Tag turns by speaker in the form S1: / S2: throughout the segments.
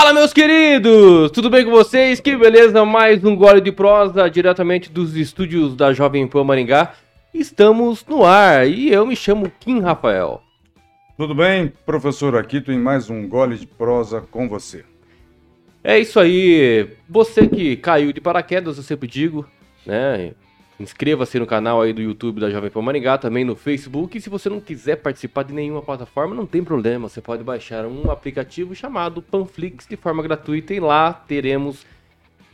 S1: Fala, meus queridos! Tudo bem com vocês? Que beleza! Mais um gole de prosa diretamente dos estúdios da Jovem Pan Maringá. Estamos no ar e eu me chamo Kim Rafael.
S2: Tudo bem, professor Aquito, em mais um gole de prosa com você.
S1: É isso aí. Você que caiu de paraquedas, eu sempre digo, né? Inscreva-se no canal aí do YouTube da Jovem Pan Maringá, também no Facebook. E se você não quiser participar de nenhuma plataforma, não tem problema. Você pode baixar um aplicativo chamado Panflix de forma gratuita e lá teremos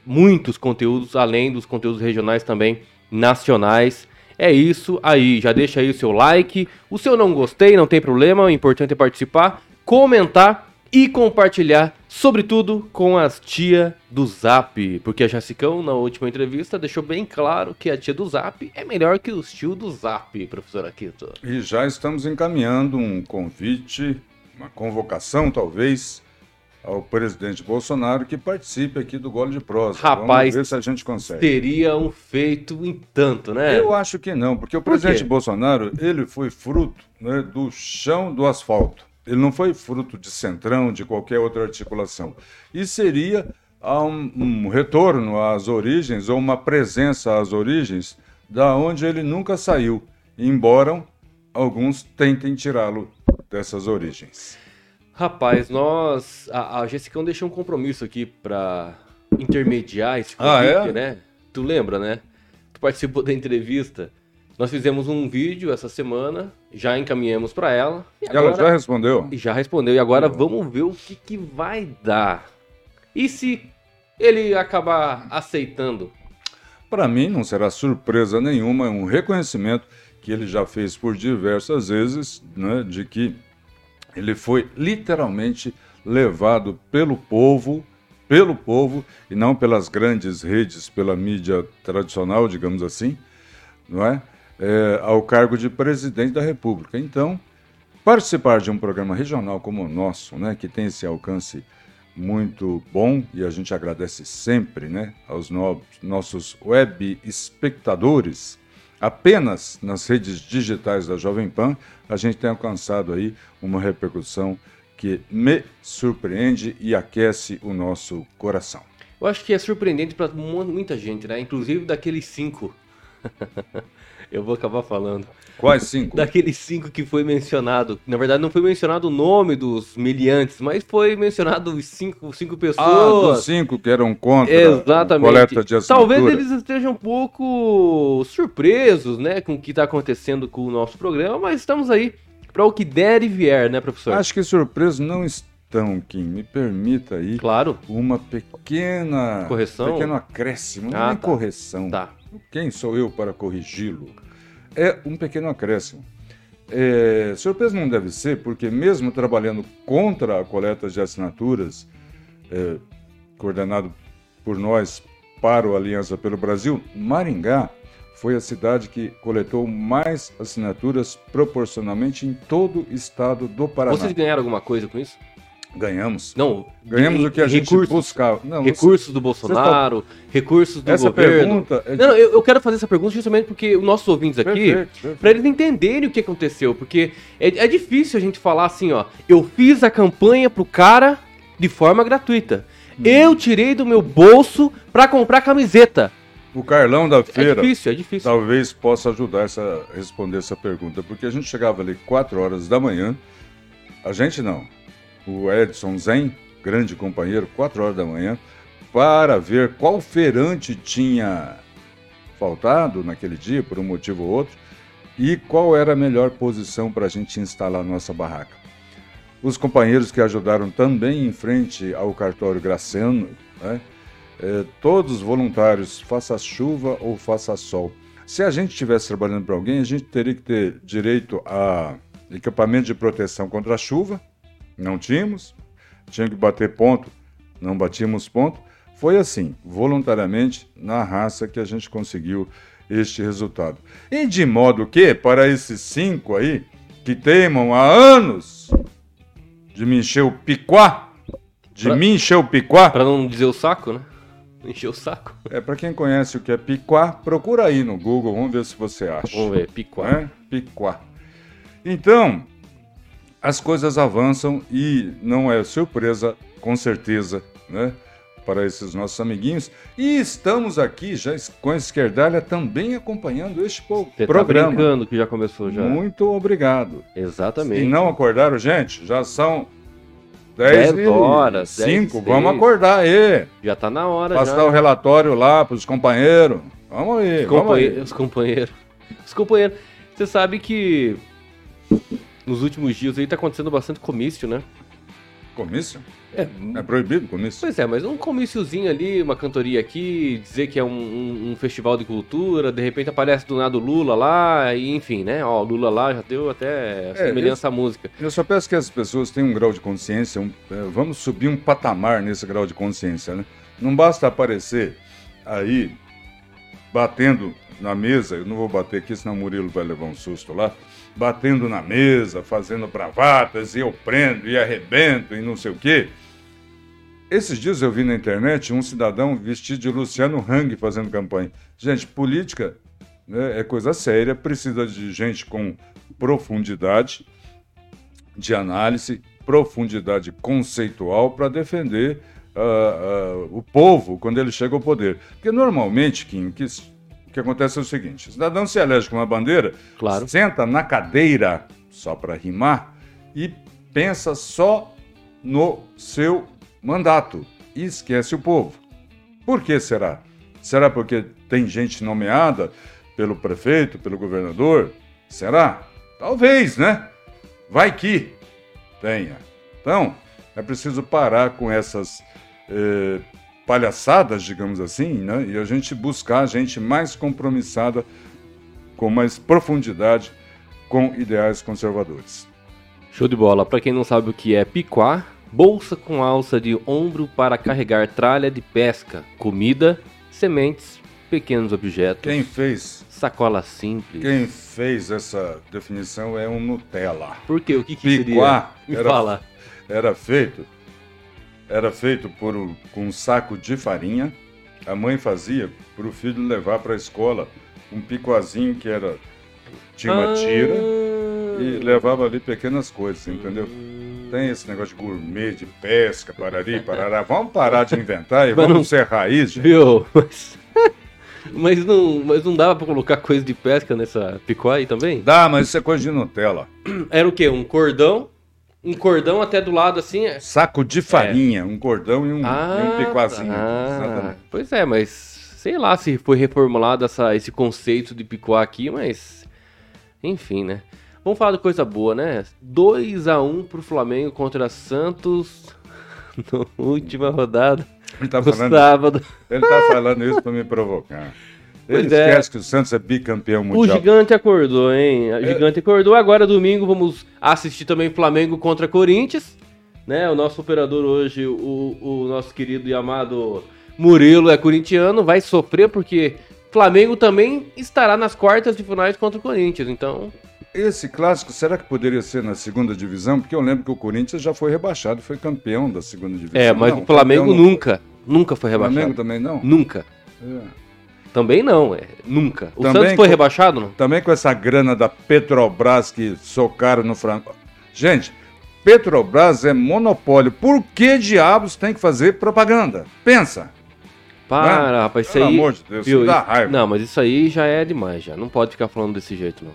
S1: muitos conteúdos, além dos conteúdos regionais também nacionais. É isso aí, já deixa aí o seu like. O seu não gostei, não tem problema, o importante é participar, comentar e compartilhar, sobretudo com as tia do Zap, porque a Jacicão na última entrevista deixou bem claro que a tia do Zap é melhor que os tio do Zap, professor Aquito.
S2: E já estamos encaminhando um convite, uma convocação talvez, ao presidente Bolsonaro que participe aqui do Gole de Prosa.
S1: Rapaz,
S2: Vamos ver se a gente consegue.
S1: Teria um feito em tanto, né?
S2: Eu acho que não, porque o
S1: Por
S2: presidente
S1: quê?
S2: Bolsonaro, ele foi fruto né, do chão do asfalto. Ele não foi fruto de centrão, de qualquer outra articulação. E seria ah, um, um retorno às origens, ou uma presença às origens, da onde ele nunca saiu, embora alguns tentem tirá-lo dessas origens.
S1: Rapaz, nós. A, a Jessicão deixou um compromisso aqui pra intermediar esse
S2: Ah,
S1: convite,
S2: é?
S1: né? Tu lembra, né? Tu participou da entrevista. Nós fizemos um vídeo essa semana, já encaminhamos pra ela. E,
S2: E ela já respondeu?
S1: e já respondeu. E agora vamos ver o que, que vai dar. E se ele acabar aceitando?
S2: Para mim, não será surpresa nenhuma, é um reconhecimento que ele já fez por diversas vezes, né, de que ele foi literalmente levado pelo povo, pelo povo, e não pelas grandes redes, pela mídia tradicional, digamos assim, não é? É, ao cargo de presidente da República. Então, participar de um programa regional como o nosso, né, que tem esse alcance muito bom e a gente agradece sempre, né, aos no- nossos web espectadores. Apenas nas redes digitais da Jovem Pan a gente tem alcançado aí uma repercussão que me surpreende e aquece o nosso coração.
S1: Eu acho que é surpreendente mu- muita gente, né? Inclusive daqueles cinco. Eu vou acabar falando.
S2: Quais cinco?
S1: Daqueles cinco que foi mencionado. Na verdade, não foi mencionado o nome dos miliantes, mas foi mencionado os cinco, cinco
S2: Ah, dos
S1: pessoas.
S2: cinco que eram contra a
S1: Exatamente.
S2: coleta de assinatura.
S1: Talvez eles estejam um pouco surpresos, né, com o que está acontecendo com o nosso programa, mas estamos aí para o que der e vier, né, professor?
S2: Acho que surpresos não estão, Kim. Me permita aí
S1: Claro.
S2: uma pequena
S1: Correção?
S2: pequeno acréscimo,
S1: Ah,
S2: é nem
S1: tá.
S2: correção.
S1: Tá.
S2: Quem sou eu para corrigi-lo? É um pequeno acréscimo. É, surpresa não deve ser, porque mesmo trabalhando contra a coleta de assinaturas, é, coordenado por nós para o Aliança pelo Brasil, Maringá foi a cidade que coletou mais assinaturas proporcionalmente em todo o estado do Paraná.
S1: Vocês ganharam alguma coisa com isso?
S2: Ganhamos.
S1: Não.
S2: Ganhamos o que a
S1: em
S2: gente
S1: recursos,
S2: buscava. Não,
S1: recursos do Bolsonaro, recursos do
S2: essa
S1: governo.
S2: pergunta é
S1: Não, eu, eu quero fazer essa pergunta justamente porque os nossos ouvintes aqui. Pra eles entenderem o que aconteceu, porque é, é difícil a gente falar assim, ó, eu fiz a campanha pro cara de forma gratuita.
S2: Hum.
S1: Eu tirei do meu bolso pra comprar camiseta.
S2: O Carlão da
S1: É
S2: feira
S1: difícil, é difícil.
S2: talvez possa ajudar essa, a responder essa pergunta, porque a gente chegava ali 4 horas da manhã, a gente não, o Edson Zen, grande companheiro, 4 horas da manhã, para ver qual feirante tinha faltado naquele dia, por um motivo ou outro, e qual era a melhor posição para a gente instalar nossa barraca. Os companheiros que ajudaram também em frente ao cartório Graciano, né, eh, todos voluntários, faça chuva ou faça sol. Se a gente estivesse trabalhando para alguém, a gente teria que ter direito a equipamento de proteção contra a chuva, não tínhamos, tinha que bater ponto, não batíamos ponto. Foi assim, voluntariamente, na raça, que a gente conseguiu este resultado. E de modo que, para esses cinco aí, que teimam há anos de me encher o piquá, de
S1: Pra-
S2: me encher o piquá,
S1: Pra não dizer o saco, né? Encher o saco.
S2: é para quem conhece o que é piquá, procura aí no Google, vamos ver se você acha.
S1: Vamos ver, picuá.
S2: né? Piquá. Então, as coisas avançam e não é surpresa com certeza, né? Para esses nossos amiguinhos. E estamos aqui já com a Esquerdalha também acompanhando este
S1: Você tá
S2: programa.
S1: brincando que já começou já.
S2: Muito obrigado.
S1: Exatamente.
S2: E não acordaram, gente? Já são 10,
S1: 10 horas,
S2: 5.
S1: 10,
S2: Vamos
S1: 6.
S2: acordar aí.
S1: Já tá na hora
S2: Passar
S1: já.
S2: o relatório lá para os companheiros. Vamos aí,
S1: Os,
S2: vamos aí.
S1: os companheiros. Os companheiros. Você sabe que nos últimos dias aí tá acontecendo bastante comício, né?
S2: Comício?
S1: É,
S2: É proibido comício?
S1: Pois é, mas um comíciozinho ali, uma cantoria aqui, dizer que é um, um- um festival de cultura, de repente aparece do nada o Lula lá, e enfim, né? Ó, o Lula lá já deu até semelhança à música.
S2: Eu só peço que as pessoas tenham um grau de consciência, um- é, vamos subir um patamar nesse grau de consciência, né? Não basta aparecer aí batendo na mesa, eu não vou bater aqui, senão o Murilo vai levar um susto lá, batendo na mesa, fazendo bravatas, e eu prendo, e arrebento, e não sei o quê. Esses dias eu vi na internet um cidadão vestido de Luciano Hang fazendo campanha. Gente, política né, é coisa séria, precisa de gente com profundidade, de análise, profundidade conceitual para defender ah, ah, o povo quando ele chega ao poder. Porque normalmente, Kim, que, que acontece é o seguinte: o cidadão se elege com uma bandeira,
S1: Claro.
S2: senta na cadeira, só para rimar, e pensa só no seu mandato e esquece o povo. Por que será? Será porque tem gente nomeada pelo prefeito, pelo governador? Será? Talvez, né? Vai que tenha. Então, é preciso parar com essas eh, palhaçadas, digamos assim, né? E a gente buscar gente mais compromissada, com mais profundidade, com ideais conservadores.
S1: Show de bola. Pra quem não sabe o que é piquá, bolsa com alça de ombro para carregar tralha de pesca, comida, sementes, pequenos objetos,
S2: Quem fez,
S1: sacola simples.
S2: quem fez essa definição é um Nutella.
S1: Por quê? O que, que
S2: Piquá
S1: seria? Me
S2: era-
S1: fala.
S2: Era feito, era feito por um- com um saco de farinha. A mãe fazia para o filho levar para a escola um picoazinho que era tinha uma tira
S1: Ah.
S2: e levava ali pequenas coisas, entendeu? Tem esse negócio de gourmet, de pesca, parari, parará. Vamos parar de inventar e
S1: Mas
S2: vamos
S1: não-
S2: ser raiz, gente.
S1: Viu? Mas, mas, não, mas não dava pra colocar coisa de pesca nessa picó aí também?
S2: Dá, mas isso é coisa de Nutella.
S1: Era o quê? Um cordão? Um cordão até do lado assim? é-
S2: Saco de farinha, um cordão e um, e um picoazinho.
S1: tá. Pois é, mas sei lá se foi reformulado essa, esse conceito de picuá aqui, mas enfim, né? Vamos falar de coisa boa, né? 2 a 1 pro Flamengo contra Santos na última rodada
S2: Ele tá falando,
S1: sábado.
S2: ele tá falando isso para me provocar. Ele
S1: Pois é.
S2: esquece que o Santos é bicampeão
S1: O
S2: mundial.
S1: gigante acordou, hein? O gigante acordou. Agora domingo vamos assistir também Flamengo contra Corinthians, né? O nosso operador hoje, o, o nosso querido e amado Murilo é corintiano, vai sofrer porque Flamengo também estará nas quartas de finais contra o Corinthians. Então,
S2: Esse clássico, será que poderia ser na segunda divisão? Porque eu lembro que o Corinthians já foi rebaixado, foi campeão da segunda divisão.
S1: é, mas
S2: Não,
S1: o Flamengo
S2: não-
S1: nunca, nunca foi
S2: O
S1: rebaixado.
S2: Flamengo também não?
S1: Nunca.
S2: É.
S1: Também não, é, nunca. O
S2: Também
S1: Santos foi
S2: com-
S1: rebaixado, não?
S2: Também com essa grana da Petrobras que socaram no frango. Gente, Petrobras é monopólio. Por que diabos tem que fazer propaganda? Pensa.
S1: Para,
S2: Né?
S1: rapaz, isso
S2: Pelo
S1: aí.
S2: amor de Deus,
S1: viu,
S2: isso dá raiva.
S1: Não, mas isso aí já é demais, já. Não pode ficar falando desse jeito, não.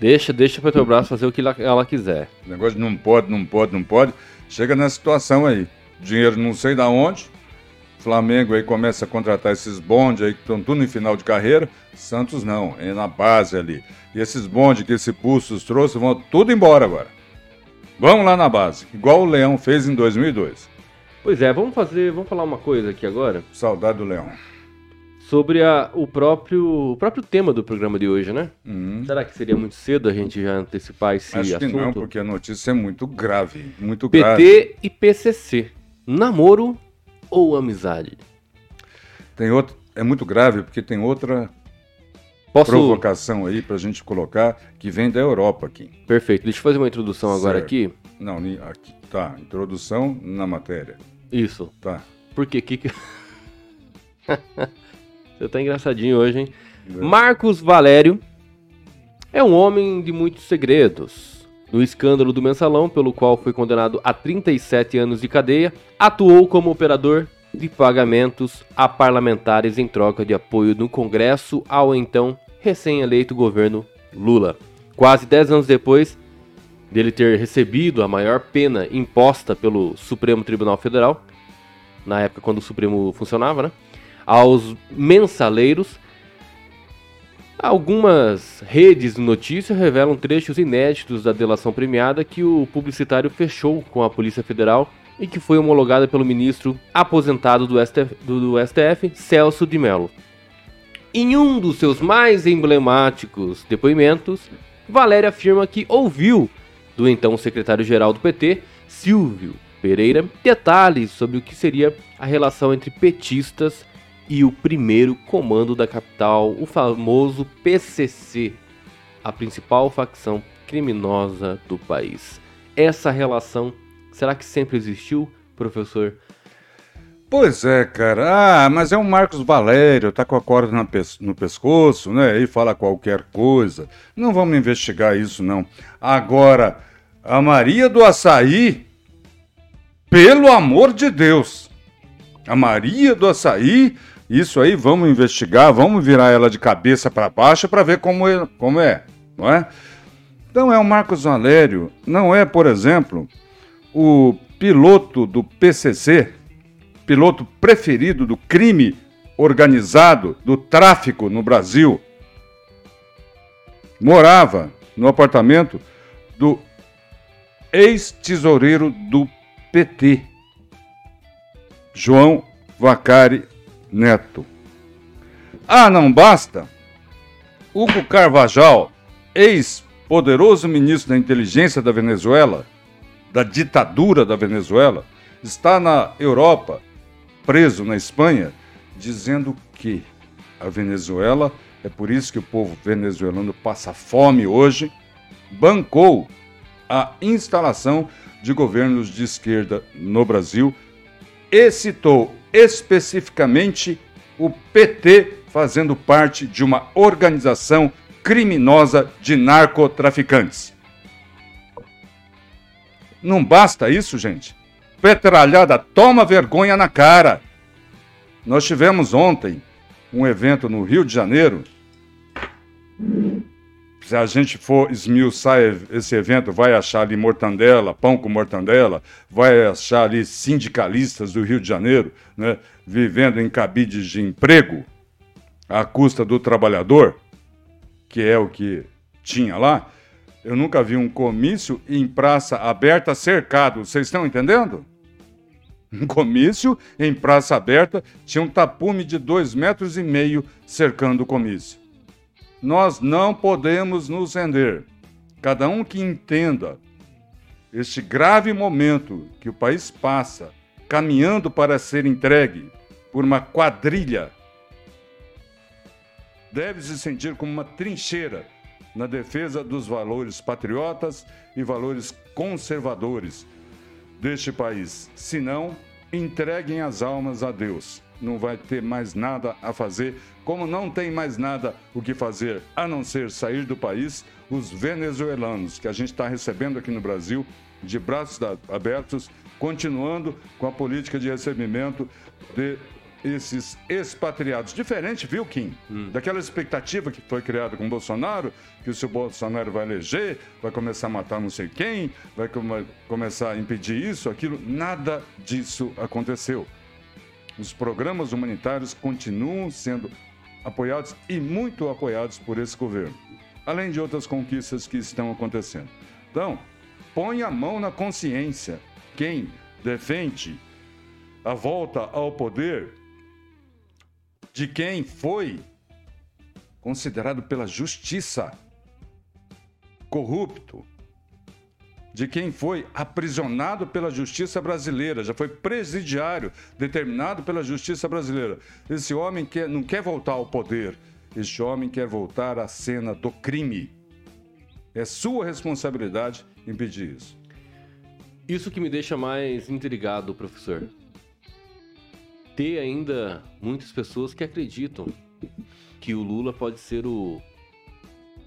S1: Deixa, deixa a Petrobras fazer o que ela, quiser.
S2: O negócio não pode, não pode, não pode. Chega nessa situação aí. Dinheiro não sei da onde. Flamengo aí começa a contratar esses bondes aí que estão tudo em final de carreira. Santos não, é na base ali. E esses bondes que esse Bustos trouxe vão tudo embora agora. Vamos lá na base, igual o Leão fez em 2002.
S1: Pois é, vamos fazer, vamos falar uma coisa aqui agora
S2: Saudade do Leão.
S1: sobre a, o, próprio, o próprio tema do programa de hoje, né?
S2: Uhum.
S1: Será que seria muito cedo a gente já antecipar esse
S2: Acho que
S1: assunto?
S2: não, porque a notícia é muito grave, muito grave.
S1: PT e PCC. Namoro ou amizade?
S2: Tem outro, é muito grave porque tem outra
S1: Posso...
S2: provocação aí pra gente colocar que vem da Europa aqui.
S1: Perfeito. Deixa eu fazer uma introdução agora
S2: Certo.
S1: aqui.
S2: Não, aqui tá, introdução na matéria.
S1: Isso.
S2: Tá.
S1: Por quê? Que. Você tá engraçadinho hoje, hein? Marcos Valério é um homem de muitos segredos. No escândalo do mensalão, pelo qual foi condenado a 37 anos de cadeia, atuou como operador de pagamentos a parlamentares em troca de apoio no Congresso ao então recém-eleito governo Lula. Quase 10 anos depois dele ter recebido a maior pena imposta pelo Supremo Tribunal Federal, na época quando o Supremo funcionava, né? Aos mensaleiros, Algumas redes de notícias revelam trechos inéditos da delação premiada que o publicitário fechou com a Polícia Federal e que foi homologada pelo ministro aposentado do STF, do STF Celso de Mello. Em um dos seus mais emblemáticos depoimentos, Valéria afirma que ouviu do então secretário-geral do PT, Silvio Pereira, detalhes sobre o que seria a relação entre petistas e o primeiro comando da capital, o famoso PCC, a principal facção criminosa do país. Essa relação, será que sempre existiu, professor?
S2: Pois é, cara. Ah, mas é um Marcos Valério, tá com a corda no pescoço, né? E fala qualquer coisa. Não vamos investigar isso, não. Agora, a Maria do Açaí, pelo amor de Deus. A Maria do Açaí isso aí vamos investigar, vamos virar ela de cabeça para baixo para ver como é, como é, não é? Então é o Marcos Valério, não é, por exemplo, o piloto do PCC, piloto preferido do crime organizado, do tráfico no Brasil. Morava no apartamento do ex-tesoureiro do PT, João Vacari Neto. Ah, não basta? Hugo Carvajal, ex-poderoso ministro da inteligência da Venezuela, da ditadura da Venezuela, está na Europa, preso na Espanha, dizendo que a Venezuela, é por isso que o povo venezuelano passa fome hoje, bancou a instalação de governos de esquerda no Brasil e citou especificamente o PT fazendo parte de uma organização criminosa de narcotraficantes. Não basta isso, gente. Petralhada, toma vergonha na cara. Nós tivemos ontem um evento no Rio de Janeiro se a gente for esmiuçar esse evento, vai achar ali mortandela, pão com mortandela, vai achar ali sindicalistas do Rio de Janeiro, né, vivendo em cabides de emprego à custa do trabalhador, que é o que tinha lá. Eu nunca vi um comício em praça aberta cercado. Vocês estão entendendo? Um comício em praça aberta tinha um tapume de dois metros e meio cercando o comício. Nós não podemos nos render. Cada um que entenda este grave momento que o país passa, caminhando para ser entregue por uma quadrilha, deve se sentir como uma trincheira na defesa dos valores patriotas e valores conservadores deste país. Se não, entreguem as almas a Deus não vai ter mais nada a fazer. Como não tem mais nada o que fazer a não ser sair do país, os venezuelanos que a gente está recebendo aqui no Brasil, de braços abertos, continuando com a política de recebimento de esses expatriados. Diferente, viu, Kim? Hum. Daquela expectativa que foi criada com o Bolsonaro, que o seu Bolsonaro vai eleger, vai começar a matar não sei quem, vai começar a impedir isso, aquilo. Nada disso aconteceu os programas humanitários continuam sendo apoiados e muito apoiados por esse governo, além de outras conquistas que estão acontecendo. Então, põe a mão na consciência. Quem defende a volta ao poder de quem foi considerado pela justiça corrupto, de quem foi aprisionado pela justiça brasileira, já foi presidiário determinado pela justiça brasileira. Esse homem quer, não quer voltar ao poder, este homem quer voltar à cena do crime. É sua responsabilidade impedir isso.
S1: Isso que me deixa mais intrigado, professor. Ter ainda muitas pessoas que acreditam que o Lula pode ser o,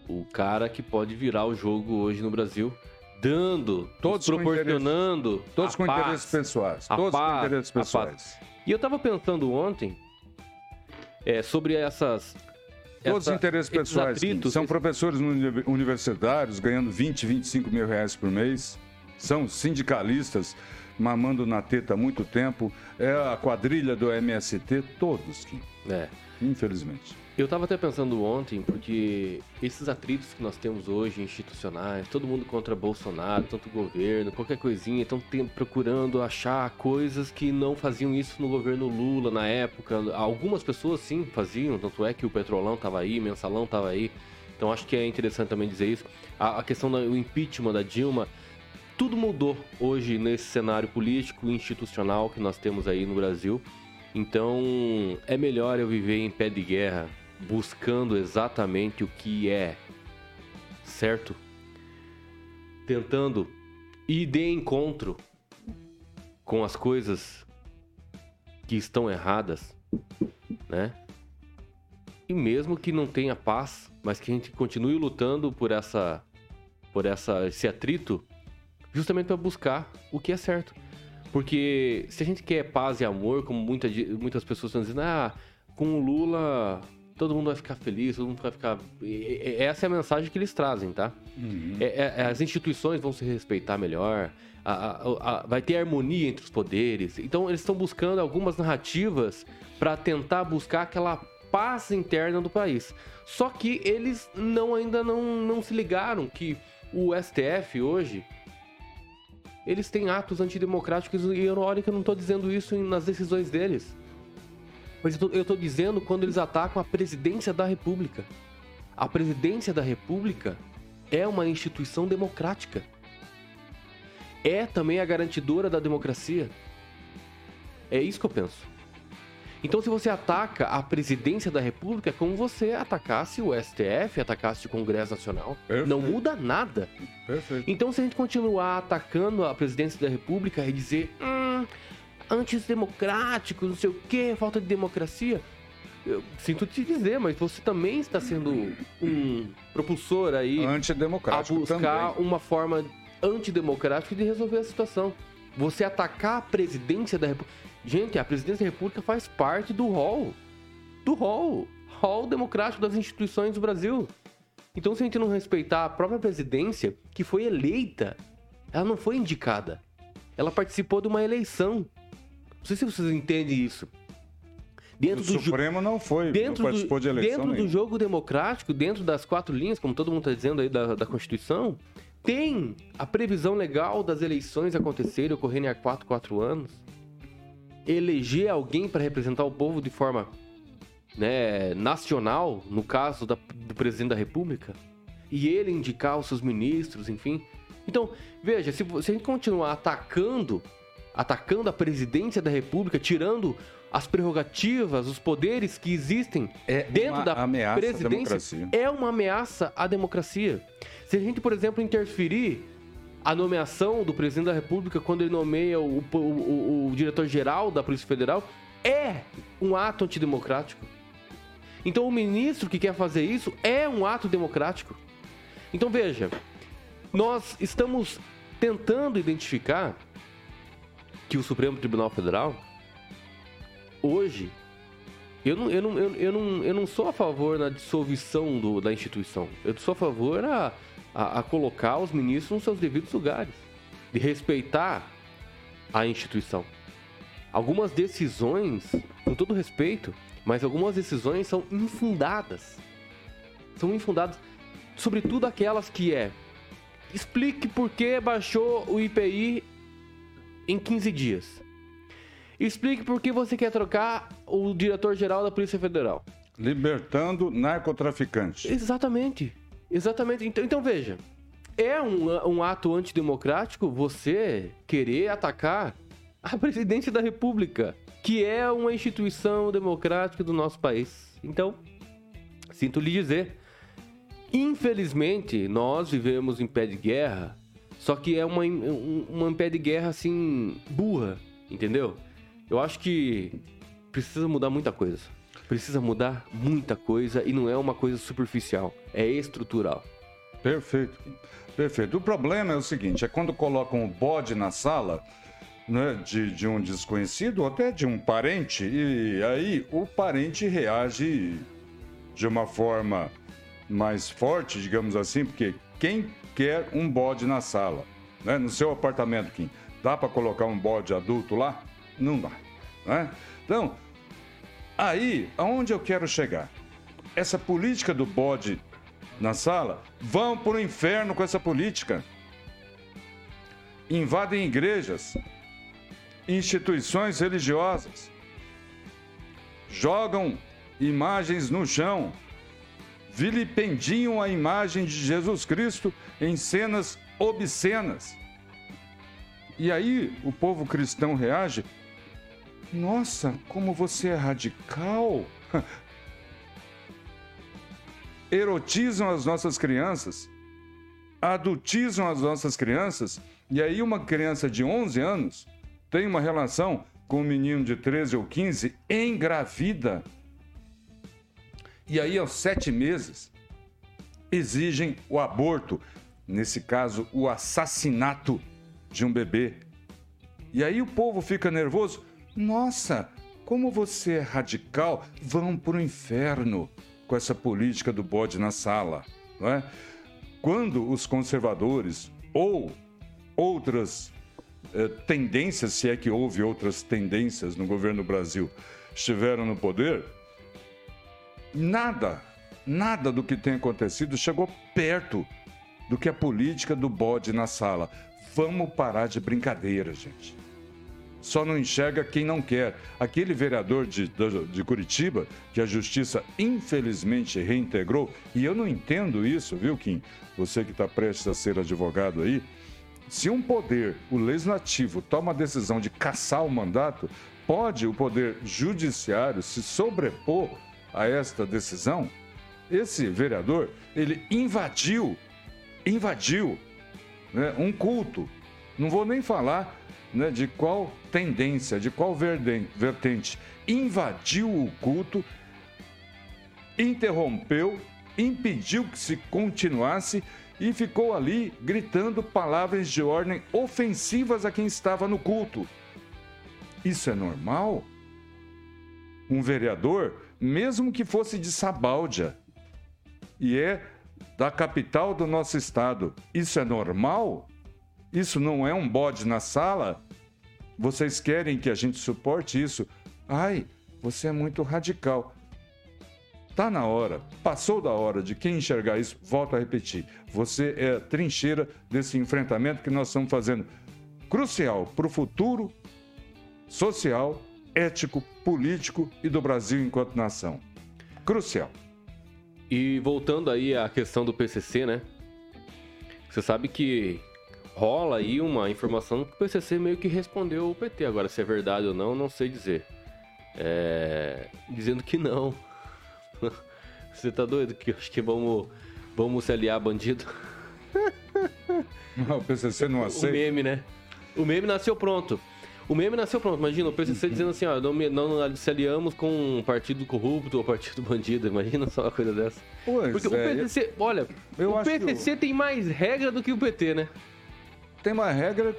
S1: o cara que pode virar o jogo hoje no Brasil dando,
S2: Todos
S1: proporcionando.
S2: Todos com
S1: paz.
S2: interesses pessoais. Todos
S1: paz,
S2: com interesses pessoais.
S1: E eu tava pensando ontem é, sobre essas.
S2: Todos
S1: essa-
S2: interesses
S1: esses
S2: pessoais.
S1: atritos,
S2: São professores uni- universitários ganhando 20, 25 mil reais por mês. São sindicalistas mamando na teta há muito tempo. É a quadrilha do MST, todos, Kim,
S1: É.
S2: infelizmente.
S1: Eu tava até pensando ontem, porque esses atritos que nós temos hoje, institucionais, todo mundo contra Bolsonaro, tanto governo, qualquer coisinha, estão procurando achar coisas que não faziam isso no governo Lula na época. Algumas pessoas sim faziam, tanto é que o Petrolão tava aí, o Mensalão tava aí. Então acho que é interessante também dizer isso. A, a questão do impeachment da Dilma, tudo mudou hoje nesse cenário político e institucional que nós temos aí no Brasil. Então é melhor eu viver em pé de guerra, buscando exatamente o que é certo, tentando ir de encontro com as coisas que estão erradas, né? E mesmo que não tenha paz, mas que a gente continue lutando por essa por essa esse atrito, justamente para buscar o que é certo. Porque se a gente quer paz e amor, como muita, muitas pessoas estão dizendo, ah, com o Lula todo mundo vai ficar feliz, todo mundo vai ficar. E- Essa é a mensagem que eles trazem, tá? É- é- as instituições vão se respeitar melhor, a- a- a- vai ter harmonia entre os poderes. Então eles estão buscando algumas narrativas para tentar buscar aquela paz interna do país. Só que eles não ainda não, não se ligaram que o STF hoje eles têm atos antidemocráticos e eu, olha que eu não tô dizendo isso nas decisões deles. Mas eu tô, eu tô dizendo quando eles atacam a presidência da República. A presidência da República é uma instituição democrática. É também a garantidora da democracia. É isso que eu penso. Então, se você ataca a presidência da República, é como você atacasse o STF, atacasse o Congresso Nacional.
S2: Perfeito.
S1: Não muda nada.
S2: Perfeito.
S1: Então, se a gente continuar atacando a presidência da República e dizer, hum, antidemocrático, não sei o que, falta de democracia, eu sinto te dizer, mas você também está sendo um propulsor aí a
S2: Antidemocrático
S1: buscar
S2: também.
S1: uma forma antidemocrática de resolver a situação. Você atacar a presidência da República. Gente, a presidência da República faz parte do rol. Do rol. Rol democrático das instituições do Brasil. Então, se a gente não respeitar a própria presidência, que foi eleita, ela não foi indicada. Ela participou de uma eleição. Não sei se vocês entendem isso. Dentro
S2: O
S1: do,
S2: Supremo não foi,
S1: dentro
S2: não participou
S1: do,
S2: de eleição
S1: dentro do jogo democrático, dentro das quatro linhas, como todo mundo está dizendo aí da, da Constituição, tem a previsão legal das eleições acontecerem, ocorrerem a 4, 4 anos. Eleger alguém para representar o povo de forma né, nacional, no caso da- do presidente da República, e ele indicar os seus ministros, enfim. Então, veja, se, se a gente continuar atacando, atacando a presidência da República, tirando as prerrogativas, os poderes que existem
S2: É
S1: dentro da presidência, é uma ameaça à democracia. Se a gente, por exemplo, interferir a nomeação do presidente da República quando ele nomeia o, o- o- o diretor-geral da Polícia Federal, é um ato antidemocrático. Então o ministro que quer fazer isso é um ato democrático. Então veja, nós estamos tentando identificar que o Supremo Tribunal Federal hoje eu não, eu, não, eu, eu não, eu não sou a favor da dissolução do- da instituição. Eu sou a favor a, a, a colocar os ministros nos seus devidos lugares. De respeitar a instituição. Algumas decisões, com todo respeito, mas algumas decisões são infundadas. São infundadas. Sobretudo aquelas que é. Explique por que baixou o IPI em 15 dias. Explique por que você quer trocar o diretor-geral da Polícia Federal.
S2: Libertando narcotraficantes.
S1: Exatamente. Exatamente. Então, então veja. É um, um ato antidemocrático você querer atacar a presidência da República, que é uma instituição democrática do nosso país. Então, sinto lhe dizer, infelizmente, nós vivemos em pé de guerra, só que é uma, um- uma pé de guerra assim, burra, entendeu? Eu acho que precisa mudar muita coisa. Precisa mudar muita coisa e não é uma coisa superficial, é estrutural.
S2: Perfeito, perfeito. O problema é o seguinte: é quando colocam o bode na sala. Né, de, de um desconhecido ou até de um parente, e aí o parente reage de uma forma mais forte, digamos assim, porque quem quer um bode na sala? Né? No seu apartamento, Kim, dá para colocar um bode adulto lá? Não dá. Né? Então, aí, aonde eu quero chegar? Essa política do bode na sala, vão para o inferno com essa política. Invadem igrejas, instituições religiosas, jogam imagens no chão, vilipendiam a imagem de Jesus Cristo em cenas obscenas. E aí o povo cristão reage: Nossa, como você é radical! Erotizam as nossas crianças, adultizam as nossas crianças, e aí uma criança de 11 anos tem uma relação com um menino de 13 ou 15, engravida. E aí, aos sete meses, exigem o aborto, nesse caso, o assassinato de um bebê. E aí o povo fica nervoso. Nossa, como você é radical, vão para o inferno com essa política do bode na sala. Não é? Quando os conservadores ou outras eh, tendências, se é que houve outras tendências no governo do Brasil, estiveram no poder, nada, nada do que tem acontecido chegou perto do que a política do bode na sala. Vamos parar de brincadeira, gente. Só não enxerga quem não quer. Aquele vereador de, de, de, Curitiba, que a justiça infelizmente reintegrou, e eu não entendo isso, viu, Kim? Você que está prestes a ser advogado aí. Se um poder, o legislativo, toma a decisão de caçar o mandato, pode o poder judiciário se sobrepor a esta decisão? Esse vereador, ele invadiu, invadiu né, um culto. Não vou nem falar né, de qual tendência, de qual vertente. Invadiu o culto, interrompeu, impediu que se continuasse e ficou ali gritando palavras de ordem ofensivas a quem estava no culto. Isso é normal? Um vereador, mesmo que fosse de Sabáudia, e é da capital do nosso estado. Isso é normal? Isso não é um bode na sala? Vocês querem que a gente suporte isso? Ai, você é muito radical. Tá na hora, passou da hora de quem enxergar isso, volto a repetir. Você é a trincheira desse enfrentamento que nós estamos fazendo. Crucial para o futuro social, ético, político e do Brasil enquanto nação. Crucial.
S1: E voltando aí à questão do PCC, né? Você sabe que rola aí uma informação que o PCC meio que respondeu o PT. Agora, se é verdade ou não, não sei dizer. É... Dizendo que não. Você tá doido? Que acho que vamos, vamos se aliar bandido.
S2: Não, o PCC não aceita.
S1: O meme, né? O meme nasceu pronto. O meme nasceu pronto, imagina, o PCC uhum. dizendo assim, ó, não, não se aliamos com um partido corrupto ou partido bandido, imagina só uma coisa dessa. Pois Porque é, o PCC, eu... olha, eu o PCC tem mais regra do que o PT, né?
S2: Tem mais regra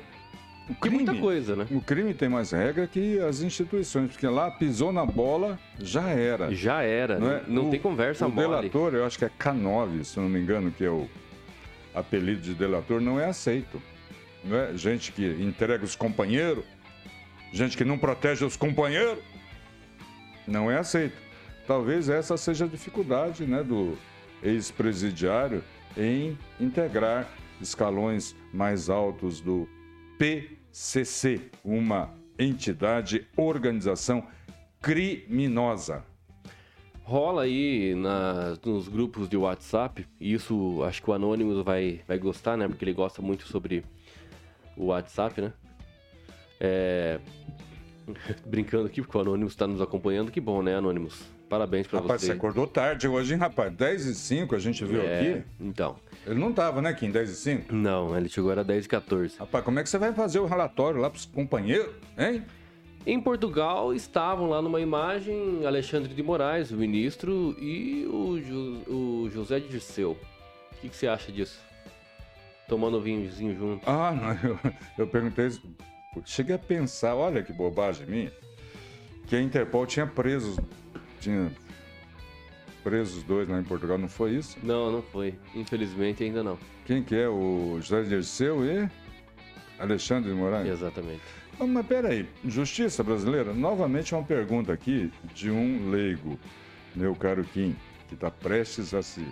S1: o crime, muita coisa, né?
S2: O crime tem mais regra que as instituições, porque lá pisou na bola, já era.
S1: Já era, não, é? não o, tem conversa
S2: O mole. delator, eu acho que é K9, se não me engano, que é o apelido de delator, não é aceito. Não é? Gente que entrega os companheiros, gente que não protege os companheiros, não é aceito. Talvez essa seja a dificuldade né, do ex-presidiário em integrar escalões mais altos do PCC, uma entidade, organização criminosa.
S1: Rola aí na, nos grupos de WhatsApp, e isso acho que o Anônimos vai, vai gostar, né? Porque ele gosta muito sobre o WhatsApp, né? É... Brincando aqui, porque o Anônimos está nos acompanhando. Que bom, né, Anônimos? Parabéns para você.
S2: Rapaz, você acordou tarde hoje, hein, rapaz? 10 e 5 a gente viu é, aqui.
S1: Então.
S2: Ele não tava, né, Kim? 10 e 5?
S1: Não, ele chegou era 10 e 14.
S2: Rapaz, como é que você vai fazer o relatório lá pros companheiros, hein?
S1: Em Portugal estavam lá numa imagem Alexandre de Moraes, o ministro, e o, o José Dirceu. O que, que você acha disso? Tomando vinhozinho junto.
S2: Ah, não, eu, eu perguntei. Cheguei a pensar, olha que bobagem minha, que a Interpol tinha presos. Tinha presos dois lá em Portugal, não foi isso?
S1: Não, não foi. Infelizmente ainda não.
S2: Quem que é? O José Dirceu e Alexandre de Moraes?
S1: Exatamente.
S2: Ah, Mas peraí, justiça brasileira? Novamente uma pergunta aqui de um leigo, meu caro Kim, que está prestes a se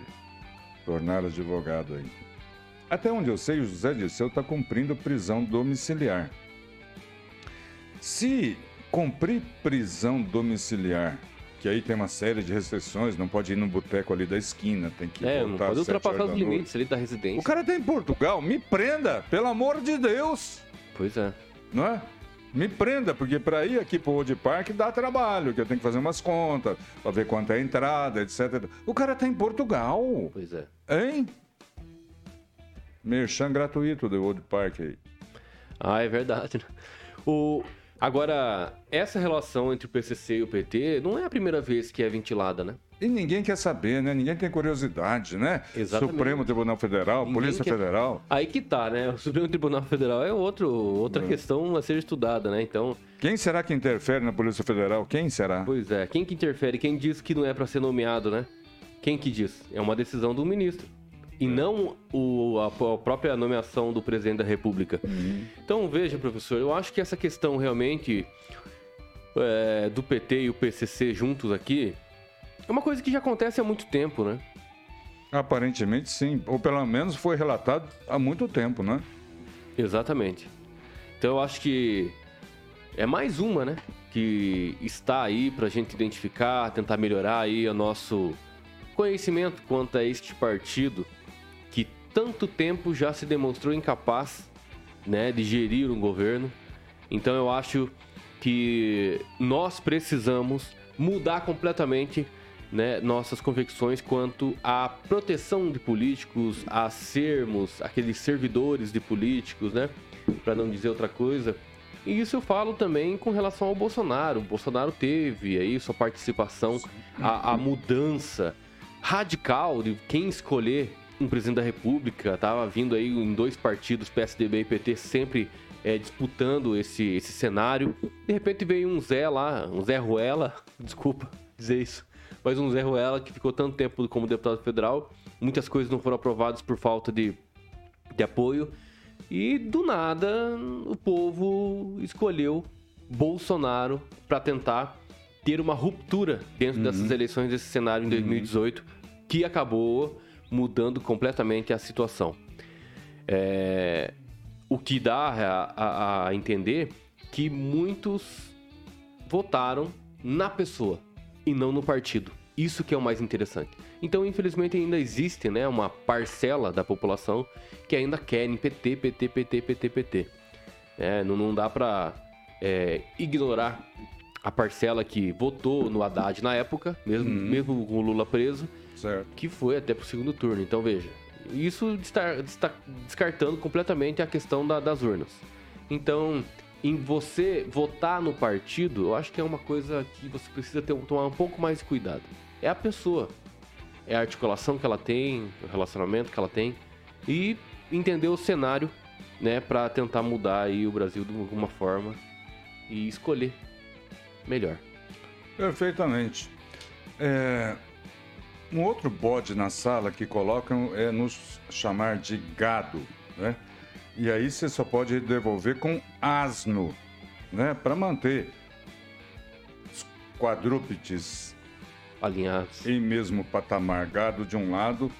S2: tornar advogado aí. Até onde eu sei, o José Dirceu está cumprindo prisão domiciliar. Se cumprir prisão domiciliar, que aí tem uma série de restrições, não pode ir no boteco ali da esquina, tem que
S1: É, não
S2: voltar
S1: pode
S2: às sete
S1: ultrapassar os limites ali da residência.
S2: O cara tá em Portugal, me prenda, pelo amor de Deus!
S1: Pois é.
S2: não é? Me prenda, porque para ir aqui pro Old Park dá trabalho, que eu tenho que fazer umas contas, para ver quanto é a entrada, etc. O cara tá em Portugal,
S1: Pois é.
S2: hein? Merchan gratuito do Old Park aí.
S1: Ah, é verdade. né? O... Agora, essa relação entre o PCC e o PT não é a primeira vez que é ventilada, né?
S2: E ninguém quer saber, né? Ninguém tem curiosidade, né?
S1: Exatamente.
S2: Supremo Tribunal Federal,
S1: Ninguém
S2: Polícia
S1: quer-
S2: Federal.
S1: Aí que tá, né? O Supremo Tribunal Federal é outro, outra questão a ser estudada, né? Então,
S2: Quem será que interfere na Polícia Federal? Quem será?
S1: pois é, quem que interfere? Quem diz que não é pra ser nomeado, né? Quem que diz? É uma decisão do ministro. E não o, a, a própria nomeação do presidente da República. Então, veja, professor, eu acho que essa questão realmente é, do PT e o PCC juntos aqui é uma coisa que já acontece há muito tempo, né?
S2: Aparentemente sim, ou pelo menos foi relatado há muito tempo, né?
S1: Exatamente. Então eu acho que é mais uma, né? Que está aí pra gente identificar, tentar melhorar aí o nosso conhecimento quanto a este partido tanto tempo já se demonstrou incapaz, né, de gerir um governo. Então eu acho que nós precisamos mudar completamente né, nossas convicções quanto à proteção de políticos, a sermos aqueles servidores de políticos, né, para não dizer outra coisa. E isso eu falo também com relação ao Bolsonaro. O Bolsonaro teve aí sua participação, a, a mudança radical de quem escolher um presidente da República. Tava vindo aí em dois partidos, PSDB e PT, sempre é, disputando esse, esse cenário. De repente veio um Zé lá, um Zé Ruela, desculpa dizer isso, mas um Zé Ruela que ficou tanto tempo como deputado federal. Muitas coisas não foram aprovadas por falta de, de apoio. E do nada o povo escolheu Bolsonaro para tentar ter uma ruptura dentro dessas eleições, desse cenário em 2018, que acabou mudando completamente a situação. É, o que dá a, a- a entender que muitos votaram na pessoa e não no partido. Isso que é o mais interessante. Então, infelizmente, ainda existe né, uma parcela da população que ainda querem PT, PT, PT, PT, PT. É, não, não dá pra é, ignorar a parcela que votou no Haddad na época, mesmo, mesmo com o Lula preso,
S2: Certo.
S1: que foi até pro segundo turno. Então veja, isso está, está descartando completamente a questão da- das urnas. Então, em você votar no partido, eu acho que é uma coisa que você precisa ter, tomar um pouco mais de cuidado. É a pessoa, é a articulação que ela tem, o relacionamento que ela tem e entender o cenário, né, para tentar mudar aí o Brasil de alguma forma e escolher melhor.
S2: Perfeitamente. É, um outro bode na sala que colocam é nos chamar de gado, né? E aí você só pode devolver com asno, né? Para manter os quadrúpedes
S1: Alinhados.
S2: em mesmo patamar, gado de um lado,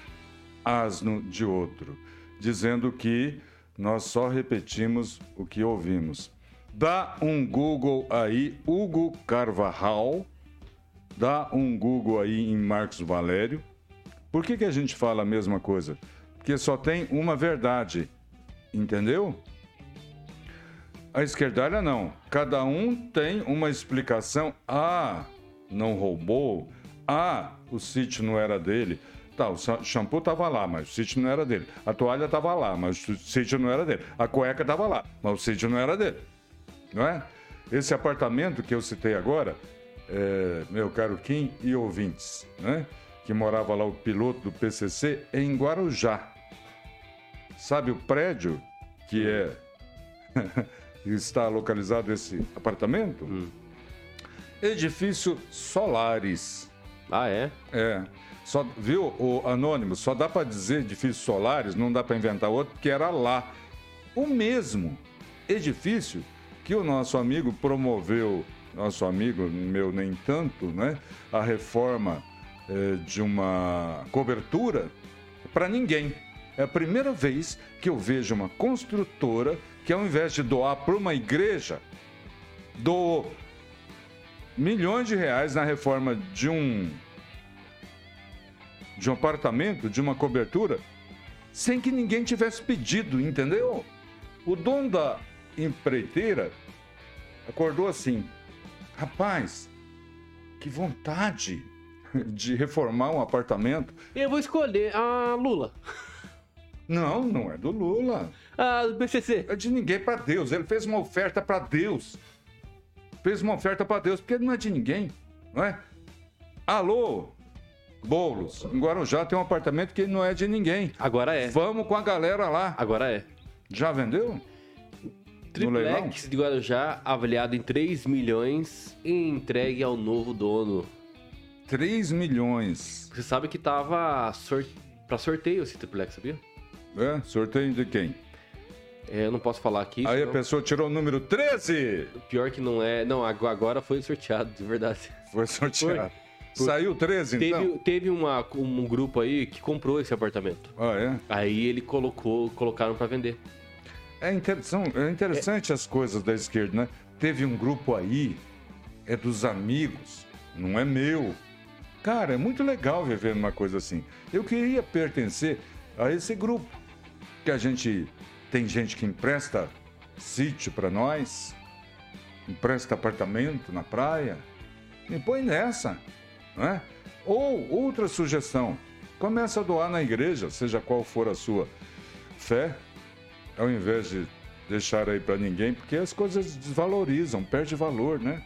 S2: asno de outro, dizendo que nós só repetimos o que ouvimos. Dá um Google aí, Hugo Carvajal, dá um Google aí em Marcos Valério. Por que, que a gente fala a mesma coisa? Porque só tem uma verdade, entendeu? A esquerdalha não. Cada um tem uma explicação. Ah, não roubou. Ah, o sítio não era dele. Tá, o shampoo tava lá, mas o sítio não era dele. A toalha tava lá, mas o sítio não era dele. A cueca tava lá, mas o sítio não era dele. Não é? Esse apartamento que eu citei agora, é, meu caro Kim e ouvintes, né? que morava lá o piloto do PCC, em Guarujá. Sabe o prédio que é está localizado esse apartamento?
S1: Hum.
S2: Edifício Solares.
S1: Ah, é?
S2: É. Só, viu, o Anônimo? Só dá para dizer edifício Solares, não dá para inventar outro, porque era lá. O mesmo edifício que o nosso amigo promoveu, nosso amigo, meu nem tanto, né? A reforma eh, de uma cobertura para ninguém. É a primeira vez que eu vejo uma construtora que, ao invés de doar para uma igreja, doou milhões de reais na reforma de um de um apartamento, de uma cobertura, sem que ninguém tivesse pedido, entendeu? O dono da empreiteira acordou assim: rapaz, que vontade de reformar um apartamento.
S1: Eu vou escolher a Lula.
S2: Não, não é do Lula.
S1: Ah, do PCC.
S2: É de ninguém para Deus. Ele fez uma oferta para Deus. Fez uma oferta para Deus, porque não é de ninguém, não é? Alô, Boulos, em Guarujá tem um apartamento que não é de ninguém.
S1: Agora é.
S2: Vamos com a galera lá.
S1: Agora é.
S2: Já vendeu?
S1: Triplex de Guarujá, avaliado em 3 milhões e entregue ao novo dono.
S2: 3 milhões.
S1: Você sabe que tava sor... pra sorteio esse triplex, sabia?
S2: É? Sorteio de quem?
S1: É, eu não posso falar aqui.
S2: Aí a
S1: senão-
S2: pessoa tirou o número 13.
S1: Pior que não é. Não, ag- agora foi sorteado, de verdade.
S2: Foi sorteado.
S1: Foi.
S2: Saiu 13, então?
S1: Teve, teve uma, um grupo aí que comprou esse apartamento.
S2: Ah, é?
S1: Aí ele colocou, colocaram pra vender.
S2: É, inter- são- é interessante as coisas da esquerda, né? Teve um grupo aí, é dos amigos, não é meu. Cara, é muito legal viver numa coisa assim. Eu queria pertencer a esse grupo. Que a gente tem gente que empresta sítio para nós, empresta apartamento na praia. Me põe nessa, né? Ou outra sugestão, começa a doar na igreja, seja qual for a sua fé, ao invés de deixar aí para ninguém, porque as coisas desvalorizam, perde valor, né?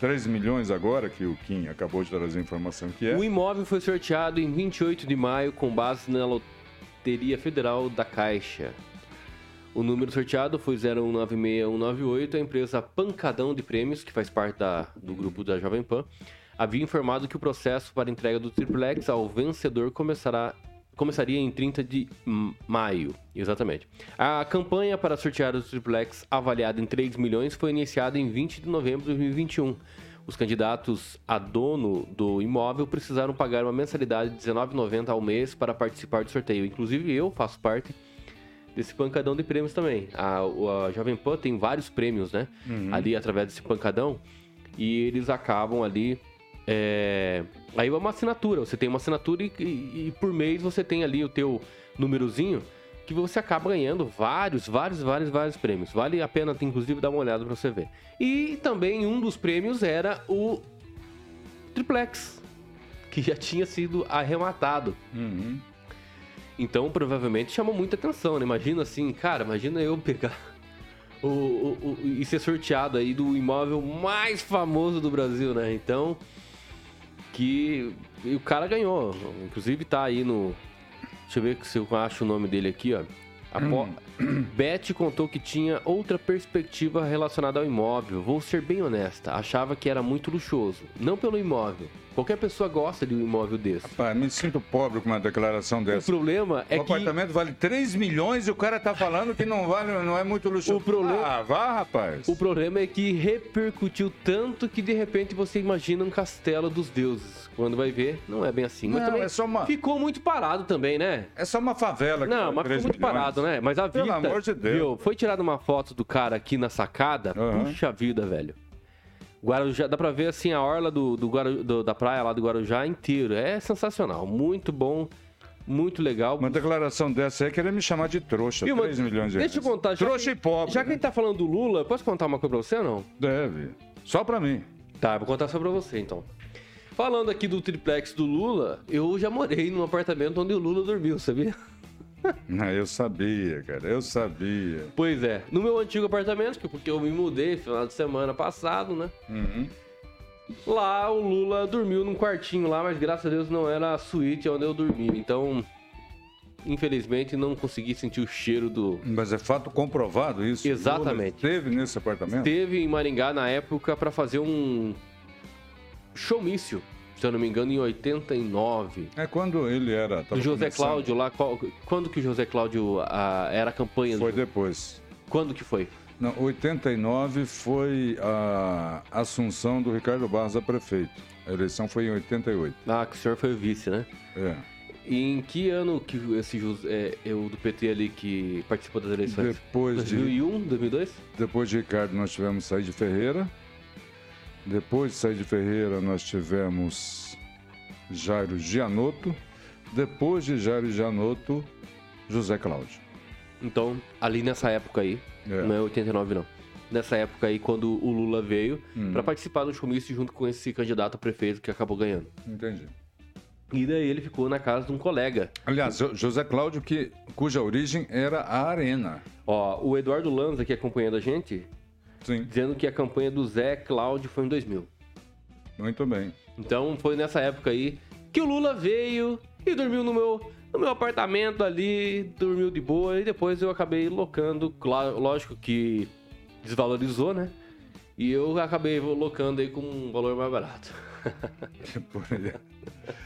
S2: 3 milhões agora, que o Kim acabou de trazer a informação que é.
S1: O imóvel foi sorteado em 28 de maio com base na Loteria Federal da Caixa. O número sorteado foi 0196198. A empresa Pancadão de Prêmios, que faz parte da- do grupo da Jovem Pan, havia informado que o processo para entrega do triplex ao vencedor começará, começaria em 30 de maio. Exatamente. A campanha para sortear o triplex, avaliado em 3 milhões, foi iniciada em 20 de novembro de 2021. Os candidatos a dono do imóvel precisaram pagar uma mensalidade de R$19,90 ao mês para participar do sorteio. Inclusive eu faço parte desse pancadão de prêmios também. A, o- a Jovem Pan tem vários prêmios, né? Ali através desse pancadão. E eles acabam ali. É, Aí é uma assinatura. Você tem uma assinatura e, e- e por mês você tem ali o teu númerozinho que você acaba ganhando vários, vários, vários, vários prêmios. Vale a pena, inclusive, dar uma olhada pra você ver. E também um dos prêmios era o Triplex, que já tinha sido arrematado.
S2: Uhum.
S1: Então, provavelmente chamou muita atenção, né? Imagina assim, cara, imagina eu pegar o, o- o- e ser sorteado aí do imóvel mais famoso do Brasil, né? Então, que o cara ganhou. Inclusive tá aí no. Deixa eu ver se eu acho o nome dele aqui, ó. A po- Beth contou que tinha outra perspectiva relacionada ao imóvel. Vou ser bem honesta, achava que era muito luxuoso. Não pelo imóvel. Qualquer pessoa gosta de um imóvel desse.
S2: Pá, me sinto pobre com uma declaração
S1: O
S2: dessa.
S1: problema é
S2: o
S1: que
S2: apartamento vale 3 milhões e o cara tá falando que não vale, não é muito luxuoso.
S1: O problema-
S2: Ah, vá, rapaz.
S1: O problema é que repercutiu tanto que de repente você imagina um castelo dos deuses. Quando vai ver, não é bem assim. Mas
S2: Não,
S1: também
S2: é só uma-
S1: ficou muito parado também, né?
S2: É só uma favela que
S1: Não, mas ficou
S2: 3
S1: muito
S2: milhões.
S1: parado, né? Mas a
S2: Pelo
S1: vista.
S2: amor de Deus.
S1: Viu? Foi tirada uma foto do cara aqui na sacada.
S2: Aham.
S1: Puxa vida, velho. Guarujá, dá pra ver assim a orla do, do Guaru- do- da praia lá do Guarujá inteiro. É sensacional. Muito bom, muito legal.
S2: Uma declaração dessa aí é querer me chamar de trouxa.
S1: Viu, mas
S2: 3 milhões de reais.
S1: Deixa eu contar.
S2: Trouxa
S1: que-
S2: e pobre.
S1: Já que a
S2: né?
S1: gente tá falando do Lula, posso contar uma coisa pra você ou não?
S2: Deve. Só pra mim.
S1: Tá, vou contar só pra você então. Falando aqui do triplex do Lula, eu já morei num apartamento onde o Lula dormiu, sabia?
S2: Ah, eu sabia, cara. Eu sabia.
S1: Pois é, no meu antigo apartamento, que- porque eu me mudei final de semana passado, né?
S2: Uhum.
S1: Lá o Lula dormiu num quartinho lá, mas graças a Deus não era a suíte onde eu dormi. Então, infelizmente, não consegui sentir o cheiro do.
S2: Mas é fato comprovado isso?
S1: Exatamente.
S2: Esteve nesse apartamento?
S1: Esteve em Maringá na época para fazer um showmício, se eu não me engano, em 89.
S2: É quando ele era.
S1: O José começando. Cláudio lá. Qual, quando que o José Cláudio a, era a campanha?
S2: Foi do... depois.
S1: Quando que foi?
S2: Não, 89 foi a assunção do Ricardo Barros a prefeito. A eleição foi em 88.
S1: Ah, que o senhor foi o vice, né?
S2: É.
S1: E em que ano que esse é, eu do PT ali que participou das eleições?
S2: Depois
S1: 2001, de, 2002?
S2: Depois de Ricardo nós tivemos Said Ferreira. Depois de Said Ferreira nós tivemos Jairo Gianotto. Depois de Jairo Gianotto, José Cláudio.
S1: Então, ali nessa época aí, é. não é 89 não. Nessa época aí, quando o Lula veio hum. para participar do showmício junto com esse candidato a prefeito que acabou ganhando.
S2: Entendi.
S1: E daí ele ficou na casa de um colega.
S2: Aliás, José Cláudio, que, cuja origem era a Arena.
S1: Ó, o Eduardo Lanza, que acompanhando a gente,
S2: Sim.
S1: dizendo que a campanha do Zé Cláudio foi em 2000.
S2: Muito bem.
S1: Então foi nessa época aí que o Lula veio e dormiu no meu no meu apartamento ali, dormiu de boa e depois eu acabei locando, claro, lógico que desvalorizou, né? E eu acabei locando aí com um valor mais barato.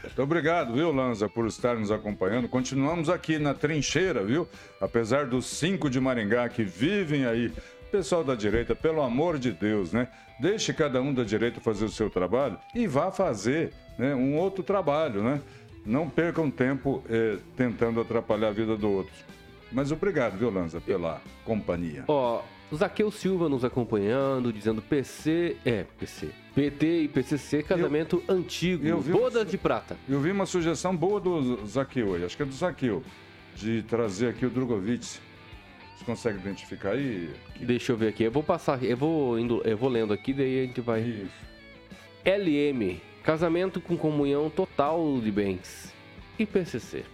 S2: Muito obrigado, viu, Lanza, por estar nos acompanhando. Continuamos aqui na trincheira, viu? Apesar dos cinco de Maringá que vivem aí. Pessoal da direita, pelo amor de Deus, né? Deixe cada um da direita fazer o seu trabalho e vá fazer né, um outro trabalho, né? Não percam tempo eh, tentando atrapalhar a vida do outro. Mas obrigado, viu, Lanza, pela companhia.
S1: Ó, o Zaqueu Silva nos acompanhando, dizendo PC. É, PC. PT e PCC, casamento eu, antigo, eu boda de prata.
S2: Eu vi uma sugestão boa do Zaqueu aí, acho que é do Zaqueu, de trazer aqui o Drogovic. Você consegue identificar aí?
S1: Deixa eu ver aqui, eu vou passar, eu vou, indo, eu vou lendo aqui, daí a gente vai. Isso. LM, Casamento com comunhão total de bens. E PCC.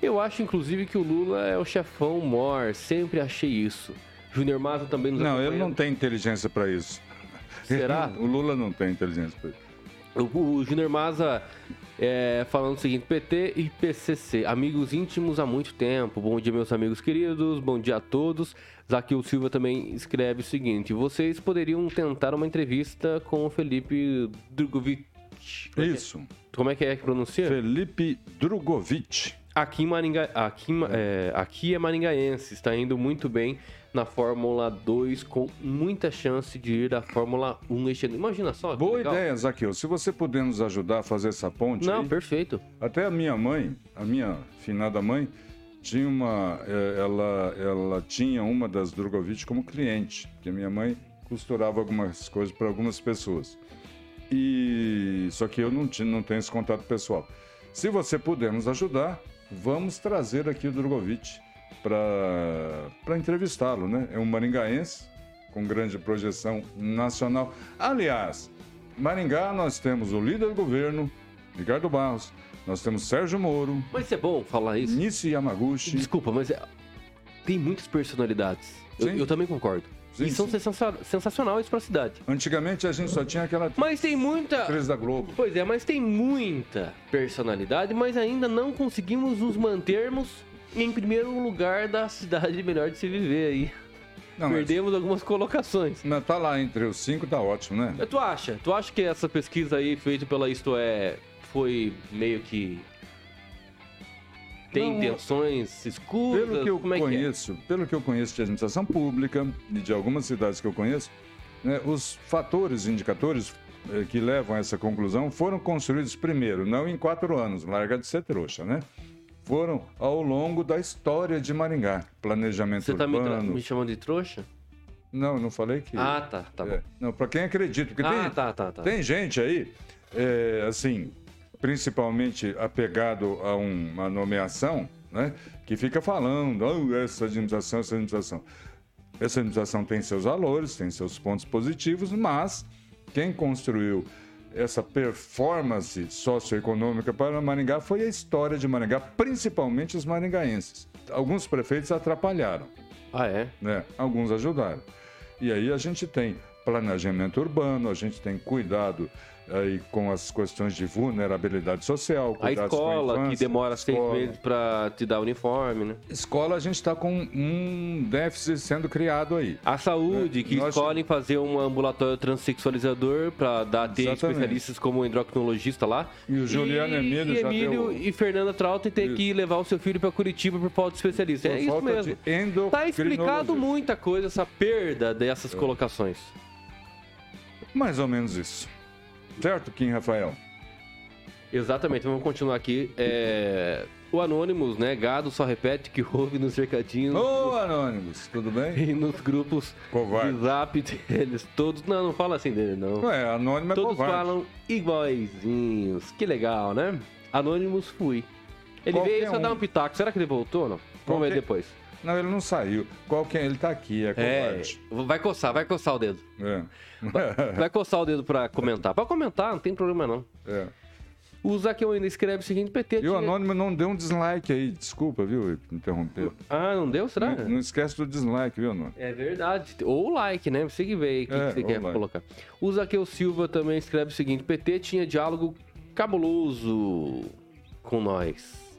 S1: Eu acho, inclusive, que o Lula é o chefão mor. Sempre achei isso. Júnior Maza também nos
S2: Não, ele não tem inteligência para isso.
S1: Será?
S2: o Lula não tem inteligência para isso.
S1: O, o Júnior Maza é, falando o seguinte: PT e PCC, amigos íntimos há muito tempo. Bom dia, meus amigos queridos. Bom dia a todos. Zaqueu Silva também escreve o seguinte: vocês poderiam tentar uma entrevista com o Felipe Drogovic
S2: Isso. É
S1: que, como é que é que pronuncia?
S2: Felipe Drogovic.
S1: Aqui, Maringa, aqui, é, aqui é maringaense, está indo muito bem na Fórmula 2, com muita chance de ir à Fórmula 1 este ano. Imagina só.
S2: Boa legal. ideia, Zaqueu. Se você puder nos ajudar a fazer essa ponte.
S1: Não,
S2: aí,
S1: perfeito.
S2: Até a minha mãe, a minha finada mãe, tinha uma. É, ela, ela tinha uma das Drogovic como cliente, porque minha mãe costurava algumas coisas para algumas pessoas. E só que eu não, tinha, não tenho esse contato pessoal. Se você puder nos ajudar, vamos trazer aqui o Drogovic para entrevistá-lo, né? É um maringaense com grande projeção nacional. Aliás, Maringá nós temos o líder do governo, Ricardo Barros, nós temos Sérgio Moro.
S1: Mas é bom falar isso.
S2: Nishi Yamaguchi.
S1: Desculpa, mas é... tem muitas personalidades. Eu, eu, também concordo. Sim, e são sensacionais para a cidade.
S2: Antigamente a gente só tinha aquela.
S1: Mas tem muita.
S2: Três da Globo.
S1: Pois é, mas tem muita personalidade, mas ainda não conseguimos nos mantermos em primeiro lugar da cidade melhor de se viver aí. Não, Perdemos mas... algumas colocações.
S2: Mas tá lá entre os cinco, tá ótimo, né?
S1: Tu acha? Tu acha que essa pesquisa aí feita pela Isto É foi meio que tem não, intenções escuras?
S2: Pelo que eu Como conheço, é que é? pelo que eu conheço de administração pública e de algumas cidades que eu conheço, né, os fatores, indicadores eh, que levam a essa conclusão foram construídos primeiro, não em quatro anos, larga de ser trouxa, né? Foram ao longo da história de Maringá. Planejamento
S1: Você
S2: urbano.
S1: Você tá me, me, chamando de trouxa?
S2: Não, não falei que.
S1: Ah, tá, tá
S2: é, Não, para quem acredita, porque ah, tem,
S1: tá, tá, tá.
S2: tem gente aí, é, assim, principalmente apegado a uma nomeação, né, que fica falando, oh, essa administração, essa administração. Essa administração tem seus valores, tem seus pontos positivos, mas quem construiu essa performance socioeconômica para Maringá foi a história de Maringá, principalmente os maringaenses. Alguns prefeitos atrapalharam.
S1: Ah, é?
S2: Né? Alguns ajudaram. E aí a gente tem planejamento urbano, a gente tem cuidado aí com as questões de vulnerabilidade social.
S1: A escola, infância, que demora seis meses para te dar uniforme, né?
S2: Escola, a gente está com um déficit sendo criado aí.
S1: A saúde, é, que nós... escolhem fazer um ambulatório transexualizador para dar ter Exatamente. especialistas como endocrinologista lá.
S2: E o Juliano e, Emílio
S1: e
S2: já Emílio
S1: deu... e Fernanda Trautem ter isso. que levar o seu filho para Curitiba por falta de especialista. Por é isso mesmo. Tá explicado muita coisa essa perda dessas é. colocações.
S2: Mais ou menos isso. Certo, Kim Rafael?
S1: Exatamente, vamos continuar aqui. É... O Anônimos, né? Gado só repete que houve nos cercadinhos.
S2: Ô, Anônimos, tudo bem?
S1: E nos grupos
S2: covarde.
S1: de zap deles. Todos. Não, não fala assim dele, não.
S2: Ué, Anônimo é
S1: Todos
S2: covarde.
S1: falam iguaizinhos. Que legal, né? Anônimos fui. Ele Qualquer veio só um. dar um pitaco. Será que ele voltou ou não? Vamos Qualquer... ver depois.
S2: Não, ele não saiu. Qual que é? Ele tá aqui, é.
S1: É, vai coçar, vai coçar o dedo. É. Vai, vai coçar o dedo pra comentar. Pode comentar, não tem problema não. É. O Zaqueu ainda escreve o seguinte, PT...
S2: E o Anônimo não deu um dislike aí, desculpa, viu, interromper.
S1: Ah, não deu, será?
S2: Não, não esquece do dislike, viu, Anônimo?
S1: É verdade. Ou o like, né? Você que vê o que, é, que você quer like. colocar. O Zaqueu Silva também escreve o seguinte, PT tinha diálogo cabuloso com nós.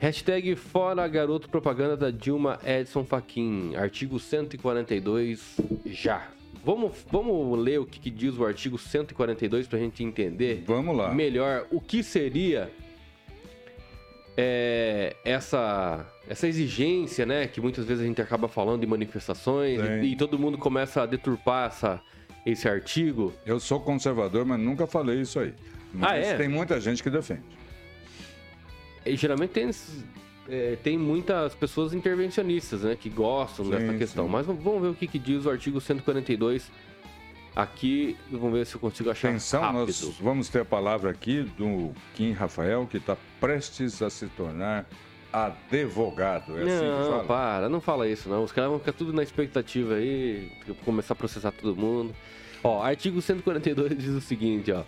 S1: Hashtag fora garoto propaganda da Dilma Edson Fachin. Artigo 142 já. Vamos, vamos ler o que, que diz o artigo 142 para a gente entender
S2: vamos lá.
S1: melhor o que seria é, essa, essa exigência, né? Que muitas vezes a gente acaba falando de manifestações e, e, todo mundo começa a deturpar essa, esse artigo.
S2: Eu sou conservador, mas nunca falei isso aí. Mas
S1: ah, é?
S2: tem muita gente que defende.
S1: E, geralmente tem, é, tem muitas pessoas intervencionistas, né? Que gostam sim, dessa questão. Sim. Mas vamos ver o que, que, diz o artigo 142 aqui. Vamos ver se eu consigo achar
S2: Atenção,
S1: rápido.
S2: nós vamos ter a palavra aqui do Kim Rafael, que está prestes a se tornar advogado. É
S1: não,
S2: assim fala?
S1: para, não fala isso não. Os caras vão ficar tudo na expectativa aí, começar a processar todo mundo. Ó, artigo 142 diz o seguinte, ó.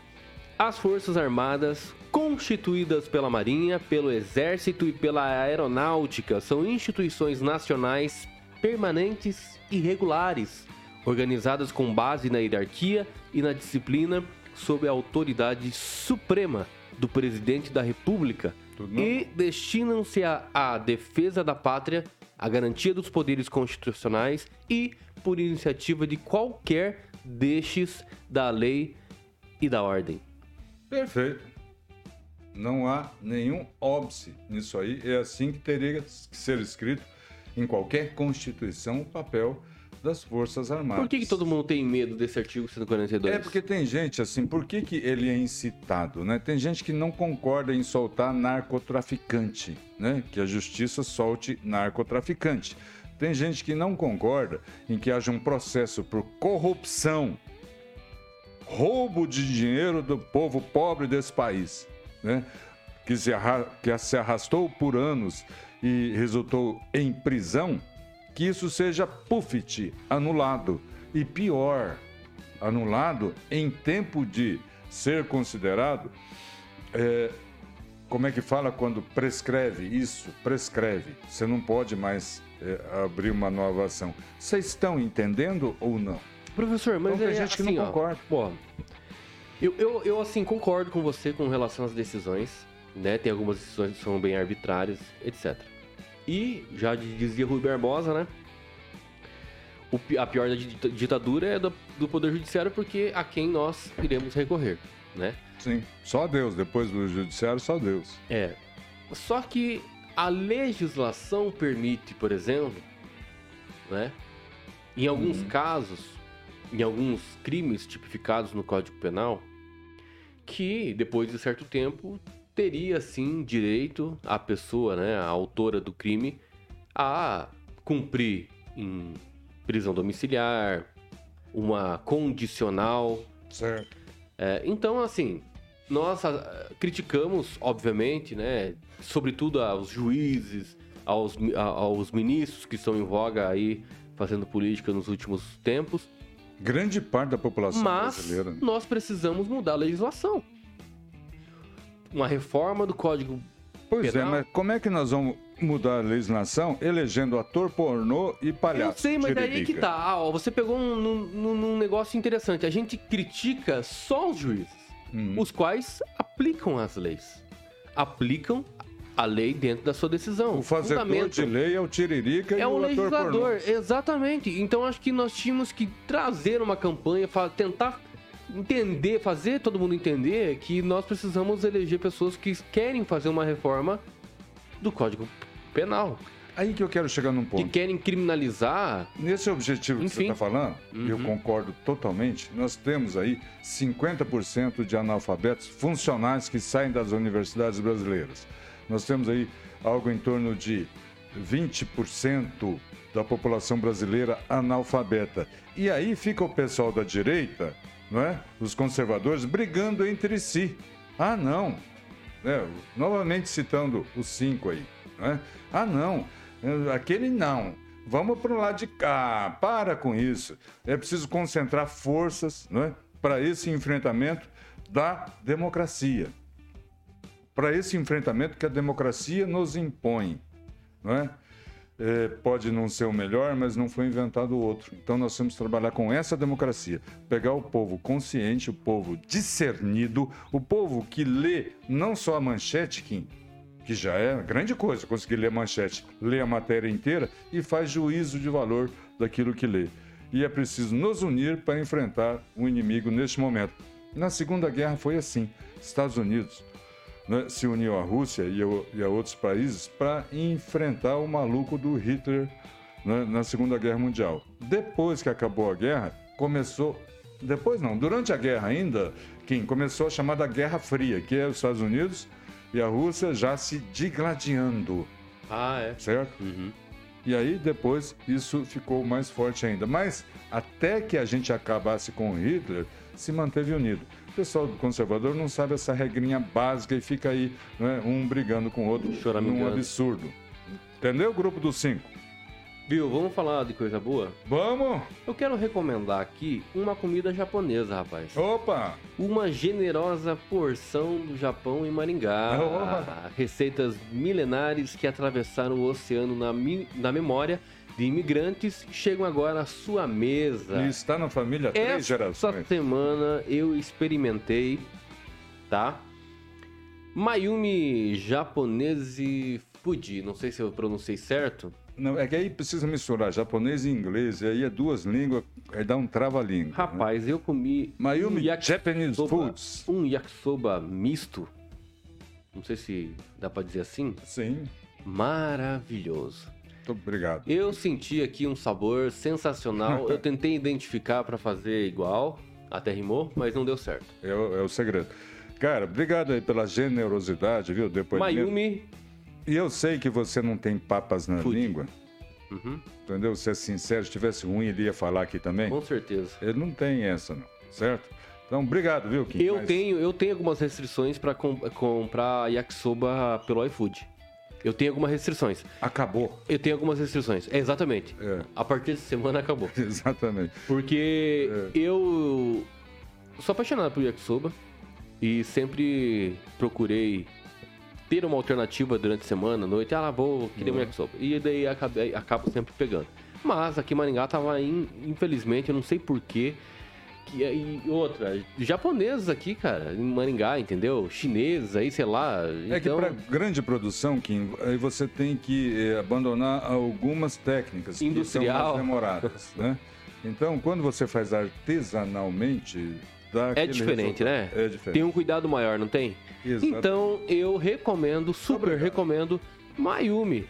S1: As Forças Armadas, constituídas pela Marinha, pelo Exército e pela Aeronáutica, são instituições nacionais permanentes e regulares, organizadas com base na hierarquia e na disciplina sob a autoridade suprema do Presidente da República e destinam-se à defesa da pátria, à garantia dos poderes constitucionais e por iniciativa de qualquer destes da lei e da ordem.
S2: Perfeito. Não há nenhum óbice nisso aí. É assim que teria que ser escrito em qualquer constituição o papel das Forças Armadas.
S1: Por que, que, todo mundo tem medo desse artigo 142?
S2: É porque tem gente assim, por que, que ele é incitado? Né? Tem gente que não concorda em soltar narcotraficante, né? que a justiça solte narcotraficante. Tem gente que não concorda em que haja um processo por corrupção roubo de dinheiro do povo pobre desse país, né? que, se que se arrastou por anos e resultou em prisão, que isso seja pufit, anulado. E pior, anulado em tempo de ser considerado. É, como é que fala quando prescreve isso? Prescreve. Você não pode mais é, abrir uma nova ação. Vocês estão entendendo ou não?
S1: Professor, mas
S2: então, é, gente que assim, não concorda.
S1: Ó, pô, eu, eu, eu, assim, concordo com você com relação às decisões, né? Tem algumas decisões que são bem arbitrárias, etc. E, já dizia Rui Barbosa, né? O, a pior da ditadura é do, do Poder Judiciário porque a quem nós iremos recorrer, né?
S2: Sim, só Deus. Depois do Judiciário, só Deus.
S1: É. Só que a legislação permite, por exemplo, né? Em alguns uhum. casos, em alguns crimes tipificados no Código Penal, que depois de certo tempo teria sim direito a pessoa, né, a autora do crime, a cumprir em prisão domiciliar, uma condicional.
S2: Certo.
S1: É, então, assim, nós a, criticamos, obviamente, né, sobretudo aos juízes, aos, aos ministros que estão em voga aí fazendo política nos últimos tempos,
S2: Grande parte da população
S1: Mas
S2: brasileira. Né?
S1: nós precisamos mudar a legislação. Uma reforma do Código
S2: Pois
S1: Penal.
S2: é, mas como é que nós vamos mudar a legislação elegendo ator pornô e palhaço.
S1: Eu sei, mas daí é que tá. Ah, ó, você pegou um, num- num- num negócio interessante. A gente critica só os juízes,
S2: Hum.
S1: os quais aplicam as leis. Aplicam a lei dentro da sua decisão.
S2: O fazedor
S1: Fundamento
S2: de lei é o tiririca e
S1: é
S2: o
S1: o
S2: pornô.
S1: legislador, exatamente. Então acho que nós tínhamos que trazer uma campanha, tentar entender, fazer todo mundo entender que nós precisamos eleger pessoas que querem fazer uma reforma do Código Penal,
S2: Aí que eu quero chegar num
S1: que
S2: ponto.
S1: querem criminalizar
S2: Nesse objetivo que você
S1: Enfim.
S2: está falando, e eu
S1: Uhum.
S2: concordo totalmente, nós temos aí 50% de analfabetos funcionais que saem das universidades brasileiras. Nós temos aí algo em torno de 20% da população brasileira analfabeta. E aí fica o pessoal da direita, não é? Os conservadores brigando entre si. Ah, não. né? novamente citando os cinco aí. Né? Ah, não. Aquele não. Vamos para o lado de cá. Para com isso. É preciso concentrar forças né, para esse enfrentamento da democracia. Para esse enfrentamento que a democracia nos impõe. Não é? É, pode não ser o melhor, mas não foi inventado outro. Então nós temos que trabalhar com essa democracia. Pegar o povo consciente, o povo discernido, o povo que lê não só a manchete, Kim, que já é grande coisa, conseguir ler a manchete, lê a matéria inteira e faz juízo de valor daquilo que lê. E é preciso nos unir para enfrentar o inimigo neste momento. Na Segunda Guerra foi assim. Estados Unidos né, se uniu à Rússia e a, e a outros países para enfrentar o maluco do Hitler né, na Segunda Guerra Mundial. Depois que acabou a guerra, começou. Depois não, durante a guerra ainda, quem começou a chamada Guerra Fria, que é os Estados Unidos e a Rússia já se digladiando,
S1: Ah, é.
S2: certo?
S1: Uhum.
S2: E aí depois isso ficou mais forte ainda. Mas até que a gente acabasse com o Hitler, se manteve unido. O pessoal do conservador não sabe essa regrinha básica e fica aí, né, um brigando com o outro num absurdo. Entendeu, grupo dos cinco?
S1: Viu, vamos falar de coisa boa?
S2: Vamos!
S1: Eu quero recomendar aqui uma comida japonesa, rapaz.
S2: Opa!
S1: Uma generosa porção do Japão em Maringá.
S2: Opa!
S1: Receitas milenares que atravessaram o oceano na, mi- na memória de imigrantes chegam agora à sua mesa.
S2: E está na família três
S1: Essa
S2: gerações.
S1: semana eu experimentei, tá? Mayumi Japonese Fuji. Não sei se eu pronunciei certo.
S2: Não, é que aí precisa misturar japonês e inglês, e aí é duas línguas, aí dá um trava-língua. né?
S1: Rapaz, eu comi
S2: Mayumi
S1: um
S2: Japanese Foods.
S1: um yakisoba misto. Não sei se dá pra dizer assim.
S2: Sim,
S1: Maravilhoso.
S2: Muito obrigado.
S1: Eu senti aqui um sabor sensacional. Eu tentei identificar pra fazer igual, até rimou, mas não deu certo.
S2: É o, é o segredo. Cara, obrigado aí pela generosidade, viu? Depois
S1: Mayumi,
S2: E eu sei que você não tem papas na
S1: Fude.
S2: língua,
S1: uhum,
S2: entendeu? Se é sincero, se tivesse ruim, ele ia falar aqui também.
S1: com certeza.
S2: Ele não tem essa, não, certo? Então, obrigado, viu, Kim?
S1: Eu
S2: Mas-
S1: tenho, eu tenho algumas restrições com- comprar yakisoba pelo iFood. Eu tenho algumas restrições.
S2: Acabou.
S1: Eu tenho algumas restrições. É, exatamente.
S2: É.
S1: A partir dessa semana acabou.
S2: Exatamente.
S1: Porque
S2: É.
S1: eu sou apaixonado por yakisoba e sempre procurei ter uma alternativa durante a semana, à noite. Ah, vou querer um yakisoba. E daí acabei, acabo sempre pegando. Mas aqui em Maringá tava, in- infelizmente, eu não sei porquê. Que, e outra, japoneses aqui, cara, em Maringá, entendeu? Chineses aí, sei lá.
S2: É que
S1: então,
S2: para grande produção, Kim, aí você tem que eh, abandonar algumas técnicas que
S1: Industrial.
S2: são mais demoradas, né? Então, quando você faz artesanalmente, dá
S1: é diferente, né?
S2: resultado. É diferente.
S1: Tem um cuidado maior, não tem?
S2: Exato.
S1: Então eu recomendo, super
S2: Obrigado.
S1: recomendo Mayumi.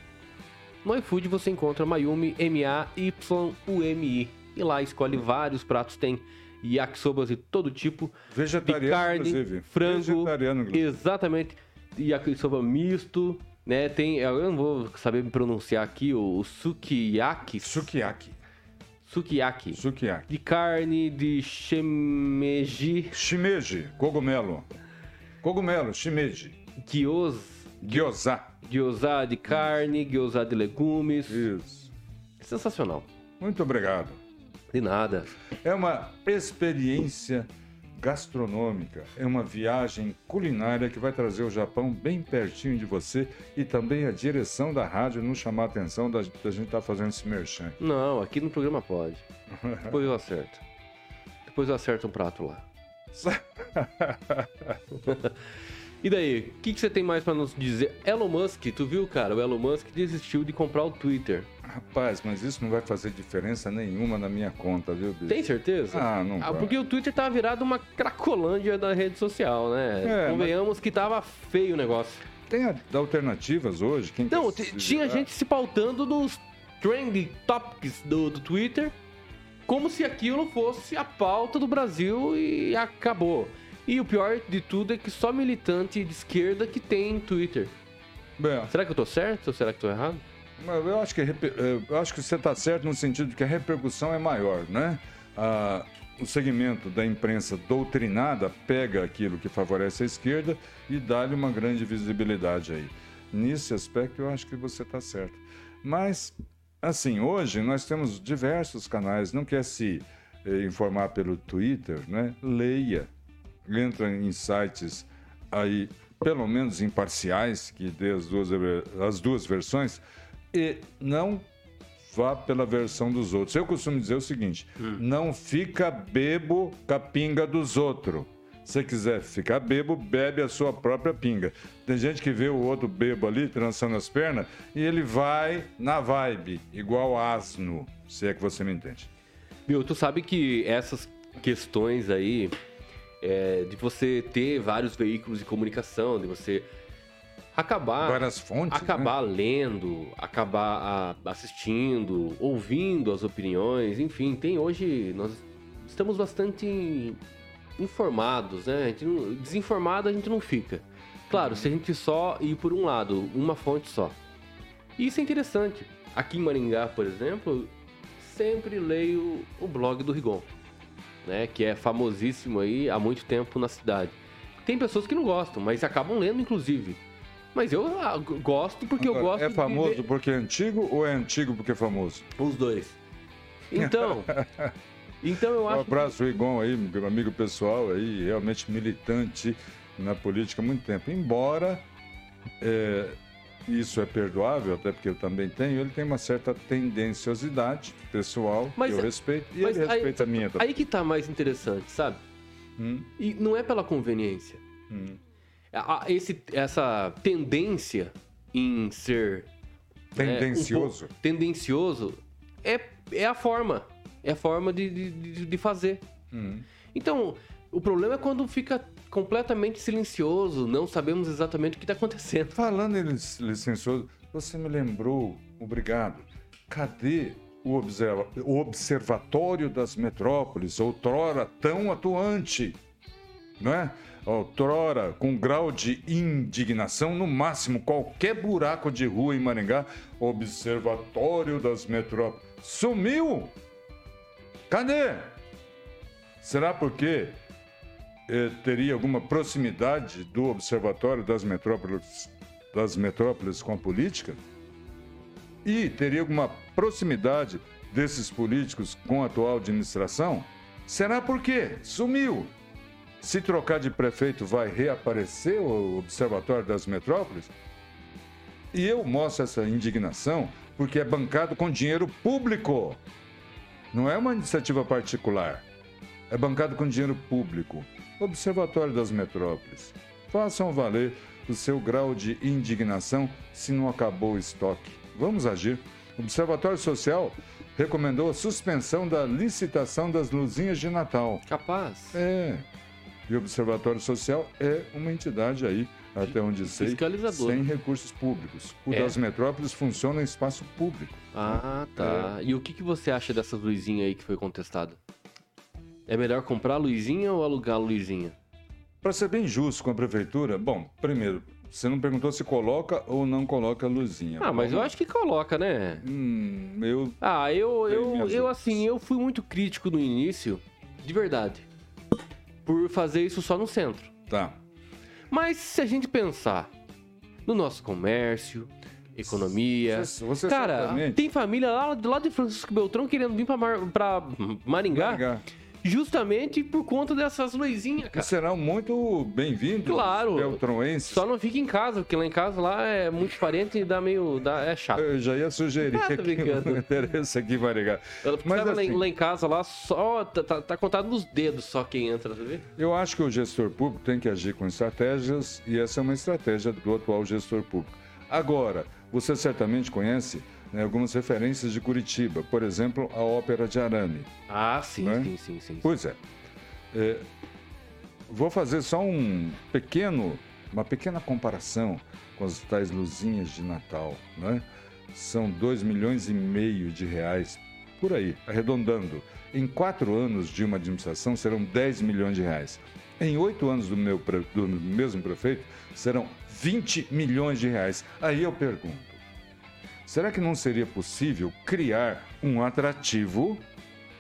S1: No iFood você encontra Mayumi M-A-Y-U-M-I. E lá escolhe vários pratos, tem yakisobas de todo tipo, de
S2: Vegetariano,
S1: carne,
S2: inclusive.
S1: frango,
S2: Vegetariano,
S1: exatamente, yakisoba misto, né? Tem, eu não vou saber me pronunciar aqui, o, o sukiyaki,
S2: Sukiyaki.
S1: sukiyaki,
S2: Sukiyaki.
S1: de carne, de shimeji,
S2: Shimeji, cogumelo. Cogumelo, shimeji.
S1: gyos,
S2: Gyoza.
S1: gyoza de carne, gyoza de legumes,
S2: Isso.
S1: sensacional.
S2: Muito obrigado.
S1: De nada.
S2: É uma experiência gastronômica. É uma viagem culinária que vai trazer o Japão bem pertinho de você e também a direção da rádio não chamar a atenção da, da gente estar tá fazendo esse merchan.
S1: Não, aqui no programa pode. Depois eu acerto. Depois eu acerto um prato lá. E daí, o que, que, você tem mais para nos dizer? Elon Musk, tu viu, cara? O Elon Musk desistiu de comprar o Twitter.
S2: Rapaz, mas isso não vai fazer diferença nenhuma na minha conta, viu, bicho?
S1: Tem certeza?
S2: Ah, não
S1: ah, vai. Porque o Twitter tava virado uma cracolândia da rede social, né? É, Convenhamos mas... que tava feio o negócio.
S2: Tem alternativas hoje? Quem
S1: não, tinha gente se pautando nos trending topics do, do Twitter como se aquilo fosse a pauta do Brasil e acabou. E o pior de tudo é que só militante de esquerda que tem Twitter. Bem, será que eu tô certo ou será que tô errado?
S2: Eu acho que, é, eu acho que você está certo no sentido de que a repercussão é maior, né? Ah, o segmento da imprensa doutrinada pega aquilo que favorece a esquerda e dá-lhe uma grande visibilidade aí. Nesse aspecto, eu acho que você está certo. Mas, assim, hoje nós temos diversos canais. Não quer se eh, informar pelo Twitter, né? Leia entra em sites aí, pelo menos imparciais, que dê as duas, as duas versões, e não vá pela versão dos outros. Eu costumo dizer o seguinte: hum. não fica bebo com a pinga dos outros. Se quiser ficar bebo, bebe a sua própria pinga. Tem gente que vê o outro bebo ali, trançando as pernas, e ele vai na vibe, igual asno, se é que você me entende.
S1: Bill, tu sabe que essas questões aí é, de você ter vários veículos de comunicação, de você acabar
S2: várias fontes,
S1: acabar né? lendo, acabar a, assistindo, ouvindo as opiniões, enfim, tem hoje nós estamos bastante informados, né? A gente não, desinformado a gente não fica. Claro, se a gente só ir por um lado, uma fonte só. E isso é interessante. Aqui em Maringá, por exemplo, sempre leio o blog do Rigon né? Que é famosíssimo aí há muito tempo na cidade. Tem pessoas que não gostam, mas acabam lendo, inclusive. Mas eu ah, gosto porque Agora, eu gosto.
S2: É famoso de... porque é antigo ou é antigo porque é famoso?
S1: Os dois. Então. então eu acho.
S2: Um abraço, que... Igon aí, meu amigo pessoal aí, realmente militante na política há muito tempo. Embora é, isso é perdoável, até porque eu também tenho, ele tem uma certa tendenciosidade pessoal, mas, que eu é- respeito, e ele respeita
S1: aí,
S2: a minha
S1: também. Aí que tá mais interessante, sabe? Hum? E não é pela conveniência. Hum. Esse, essa tendência em ser...
S2: Tendencioso.
S1: Né, um tendencioso é, é a forma. É a forma de, de, de fazer. Hum. Então, o problema é quando fica completamente silencioso, não sabemos exatamente o que está acontecendo.
S2: Falando em silencioso, você me lembrou, obrigado. Cadê o, observa o Observatório das Metrópoles, outrora tão atuante? Não é? Outrora, com grau de indignação, no máximo, qualquer buraco de rua em Maringá, Observatório das Metrópoles. Sumiu! Cadê? Será porque eh, teria alguma proximidade do Observatório das Metrópoles, das Metrópoles com a política? E teria alguma proximidade desses políticos com a atual administração? Será porque sumiu. Se trocar de prefeito, vai reaparecer o Observatório das Metrópoles? E eu mostro essa indignação porque é bancado com dinheiro público. Não é uma iniciativa particular. É bancado com dinheiro público. Observatório das Metrópoles. Façam valer o seu grau de indignação se não acabou o estoque. Vamos agir. O Observatório Social recomendou a suspensão da licitação das luzinhas de Natal.
S1: Capaz.
S2: É. E o Observatório Social é uma entidade aí, até onde sei, sem recursos públicos. O é. das metrópoles funciona em espaço público.
S1: Ah, tá. É. E o que, que você acha dessas luzinhas aí que foi contestada? É melhor comprar a luzinha ou alugar a luzinha?
S2: Para ser bem justo com a prefeitura, bom, primeiro, você não perguntou se coloca ou não coloca a luzinha.
S1: Ah, mas eu acho que coloca, né?
S2: Hum, eu.
S1: Ah, eu, eu, eu assim, eu fui muito crítico no início, de verdade, por fazer isso só no centro.
S2: Tá.
S1: Mas se a gente pensar no nosso comércio, economia. Você, você Cara, tem família lá, lá de Francisco Beltrão querendo vir pra, Mar, pra Maringá. Maringá justamente por conta dessas luzinhas, cara.
S2: serão muito bem-vindos,
S1: Claro.
S2: beltroenses.
S1: Só não fica em casa, porque lá em casa lá é muito parente e dá meio. Dá, é chato.
S2: Eu já ia sugerir
S1: Ah, brincando.
S2: não interessa aqui Maringá.
S1: Ela
S2: Mas
S1: tava lá, em-
S2: assim-
S1: lá em casa lá, só. Tá, tá, tá contado nos dedos só quem entra, tá vendo?
S2: Eu acho que o gestor público tem que agir com estratégias e essa é uma estratégia do atual gestor público. Agora, você certamente conhece né, algumas referências de Curitiba, por exemplo, a Ópera de Arame.
S1: Ah, sim,
S2: Né?
S1: sim, sim, sim.
S2: Pois é. É, Vou fazer só um pequeno, uma pequena comparação com as tais luzinhas de Natal, né? São 2 milhões e meio de reais, por aí, arredondando. Em quatro anos de uma administração serão 10 milhões de reais. Em oito anos do, meu, do mesmo prefeito serão 20 milhões de reais. Aí eu pergunto, será que não seria possível criar um atrativo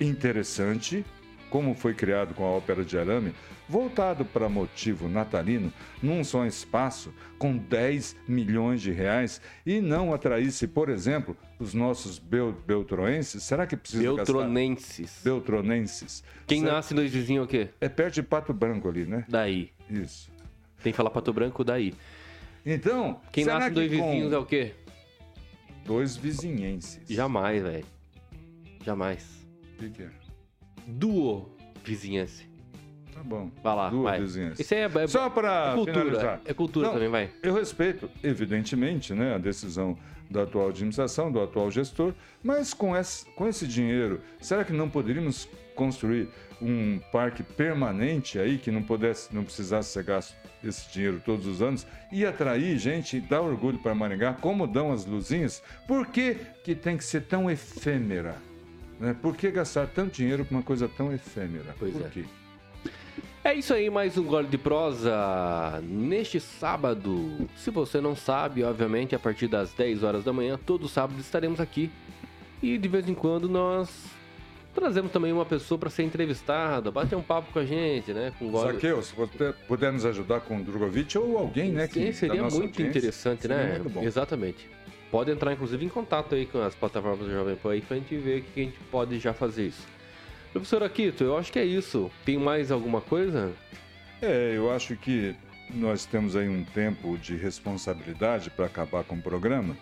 S2: interessante, como foi criado com a Ópera de Arame, voltado para motivo natalino, num só espaço, com 10 milhões de reais, e não atraísse, por exemplo, os nossos bel beltroenses? Será que precisa
S1: Beltronenses.
S2: gastar... Beltronenses.
S1: Quem
S2: Será-
S1: nasce dois vizinhos é o quê?
S2: É perto de Pato Branco ali, né?
S1: Daí.
S2: Isso.
S1: Tem que falar pato branco, daí.
S2: Então,
S1: Quem nasce dois
S2: com
S1: vizinhos é o quê?
S2: Dois vizinhenses.
S1: Jamais, velho. Jamais.
S2: O que, que é?
S1: Duo vizinhança.
S2: Tá bom.
S1: Vai lá,
S2: Duas
S1: vai.
S2: vizinhanças.
S1: Isso aí é, é,
S2: Só para
S1: é cultura.
S2: finalizar.
S1: É cultura
S2: Não,
S1: também, vai.
S2: Eu respeito, evidentemente, né, a decisão da atual administração, do atual gestor, mas com esse, com esse dinheiro, será que não poderíamos construir um parque permanente aí que não pudesse, não precisasse ser gasto esse dinheiro todos os anos e atrair gente, dar orgulho para Maringá, como dão as luzinhas? Por que, que tem que ser tão efêmera? Né? Por que gastar tanto dinheiro com uma coisa tão efêmera?
S1: Pois
S2: Por
S1: é.
S2: quê?
S1: É isso aí, mais um gole de prosa neste sábado. Se você não sabe, obviamente, a partir das 10 horas da manhã, todo sábado estaremos aqui. E de vez em quando nós trazemos também uma pessoa para ser entrevistada, bater um papo com a gente, né? Com gole...
S2: Zaqueu, se você puder nos ajudar com o Drogovic ou alguém, né?
S1: Sim,
S2: que,
S1: seria muito
S2: audiência,
S1: interessante,
S2: seria
S1: né?
S2: Muito.
S1: Exatamente. Pode entrar, inclusive, em contato aí com as plataformas do Jovem Pan aí pra gente ver o que a gente pode já fazer isso. Professor Aquito, eu acho que é isso. Tem mais alguma coisa?
S2: É, eu acho que nós temos aí um tempo de responsabilidade para acabar com o programa,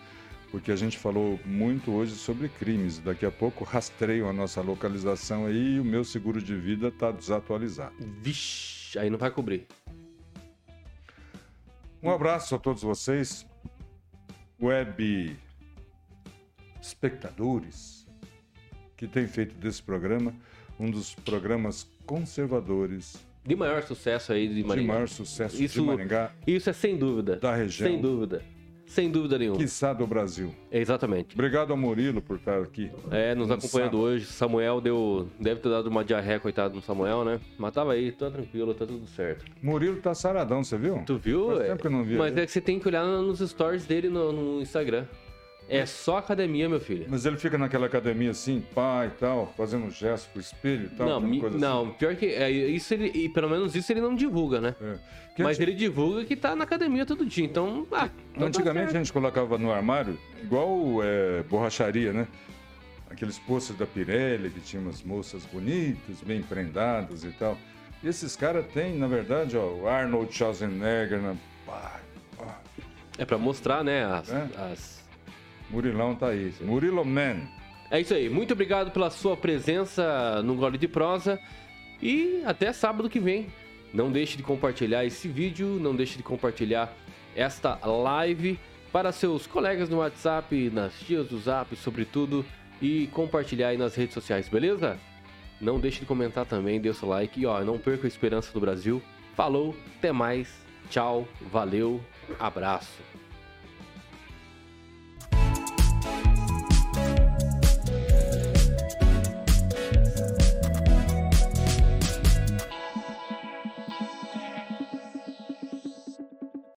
S2: porque a gente falou muito hoje sobre crimes. Daqui a pouco rastreiam a nossa localização aí e o meu seguro de vida está desatualizado.
S1: Vixe, aí não vai cobrir.
S2: Um abraço a todos vocês, web espectadores, que têm feito desse programa um dos programas conservadores
S1: De maior sucesso aí de
S2: de
S1: Maringá.
S2: maior sucesso
S1: Isso-
S2: de Maringá,
S1: Isso é sem dúvida.
S2: da região,
S1: Sem dúvida. Sem dúvida nenhuma.
S2: quiçá do Brasil.
S1: Exatamente.
S2: Obrigado ao Murilo por estar aqui.
S1: É, nos
S2: Um
S1: acompanhando
S2: sábado.
S1: hoje. Samuel deu. Deve ter dado uma diarreia, coitado no Samuel, né? Mas tava aí, tá tranquilo, tá tudo certo.
S2: Murilo tá saradão, você viu?
S1: Tu viu?
S2: Faz
S1: É,
S2: tempo que eu não vi
S1: Mas
S2: ele.
S1: é que você tem que olhar nos stories dele no, no Instagram. É só academia, meu filho.
S2: Mas ele fica naquela academia assim, pá e tal, fazendo gesto pro espelho e tal.
S1: não, mi-
S2: coisa
S1: não, pior que é, isso ele, e pelo menos isso ele não divulga, né?
S2: assim. É.
S1: Mas
S2: anti-
S1: ele divulga que tá na academia todo dia, então. Ah, então tá
S2: Antigamente a
S1: certo.
S2: gente colocava no armário, igual é, borracharia, né? Aqueles postos da Pirelli, que tinha umas moças bonitas, bem prendadas e tal. E esses caras têm, na verdade, ó, o Arnold Schwarzenegger, na... pá, pá.
S1: É pra mostrar, né? As,
S2: É.
S1: as-
S2: Murilão tá aí. Murilo Man.
S1: É isso aí. Muito obrigado pela sua presença no Gole de Prosa. E até sábado que vem. Não deixe de compartilhar esse vídeo, não deixe de compartilhar esta live para seus colegas no WhatsApp, nas tias do Zap, sobretudo, e compartilhar aí nas redes sociais, beleza? Não deixe de comentar também, dê o seu like e ó, não perca a esperança do Brasil. Falou, até mais, tchau, valeu, abraço.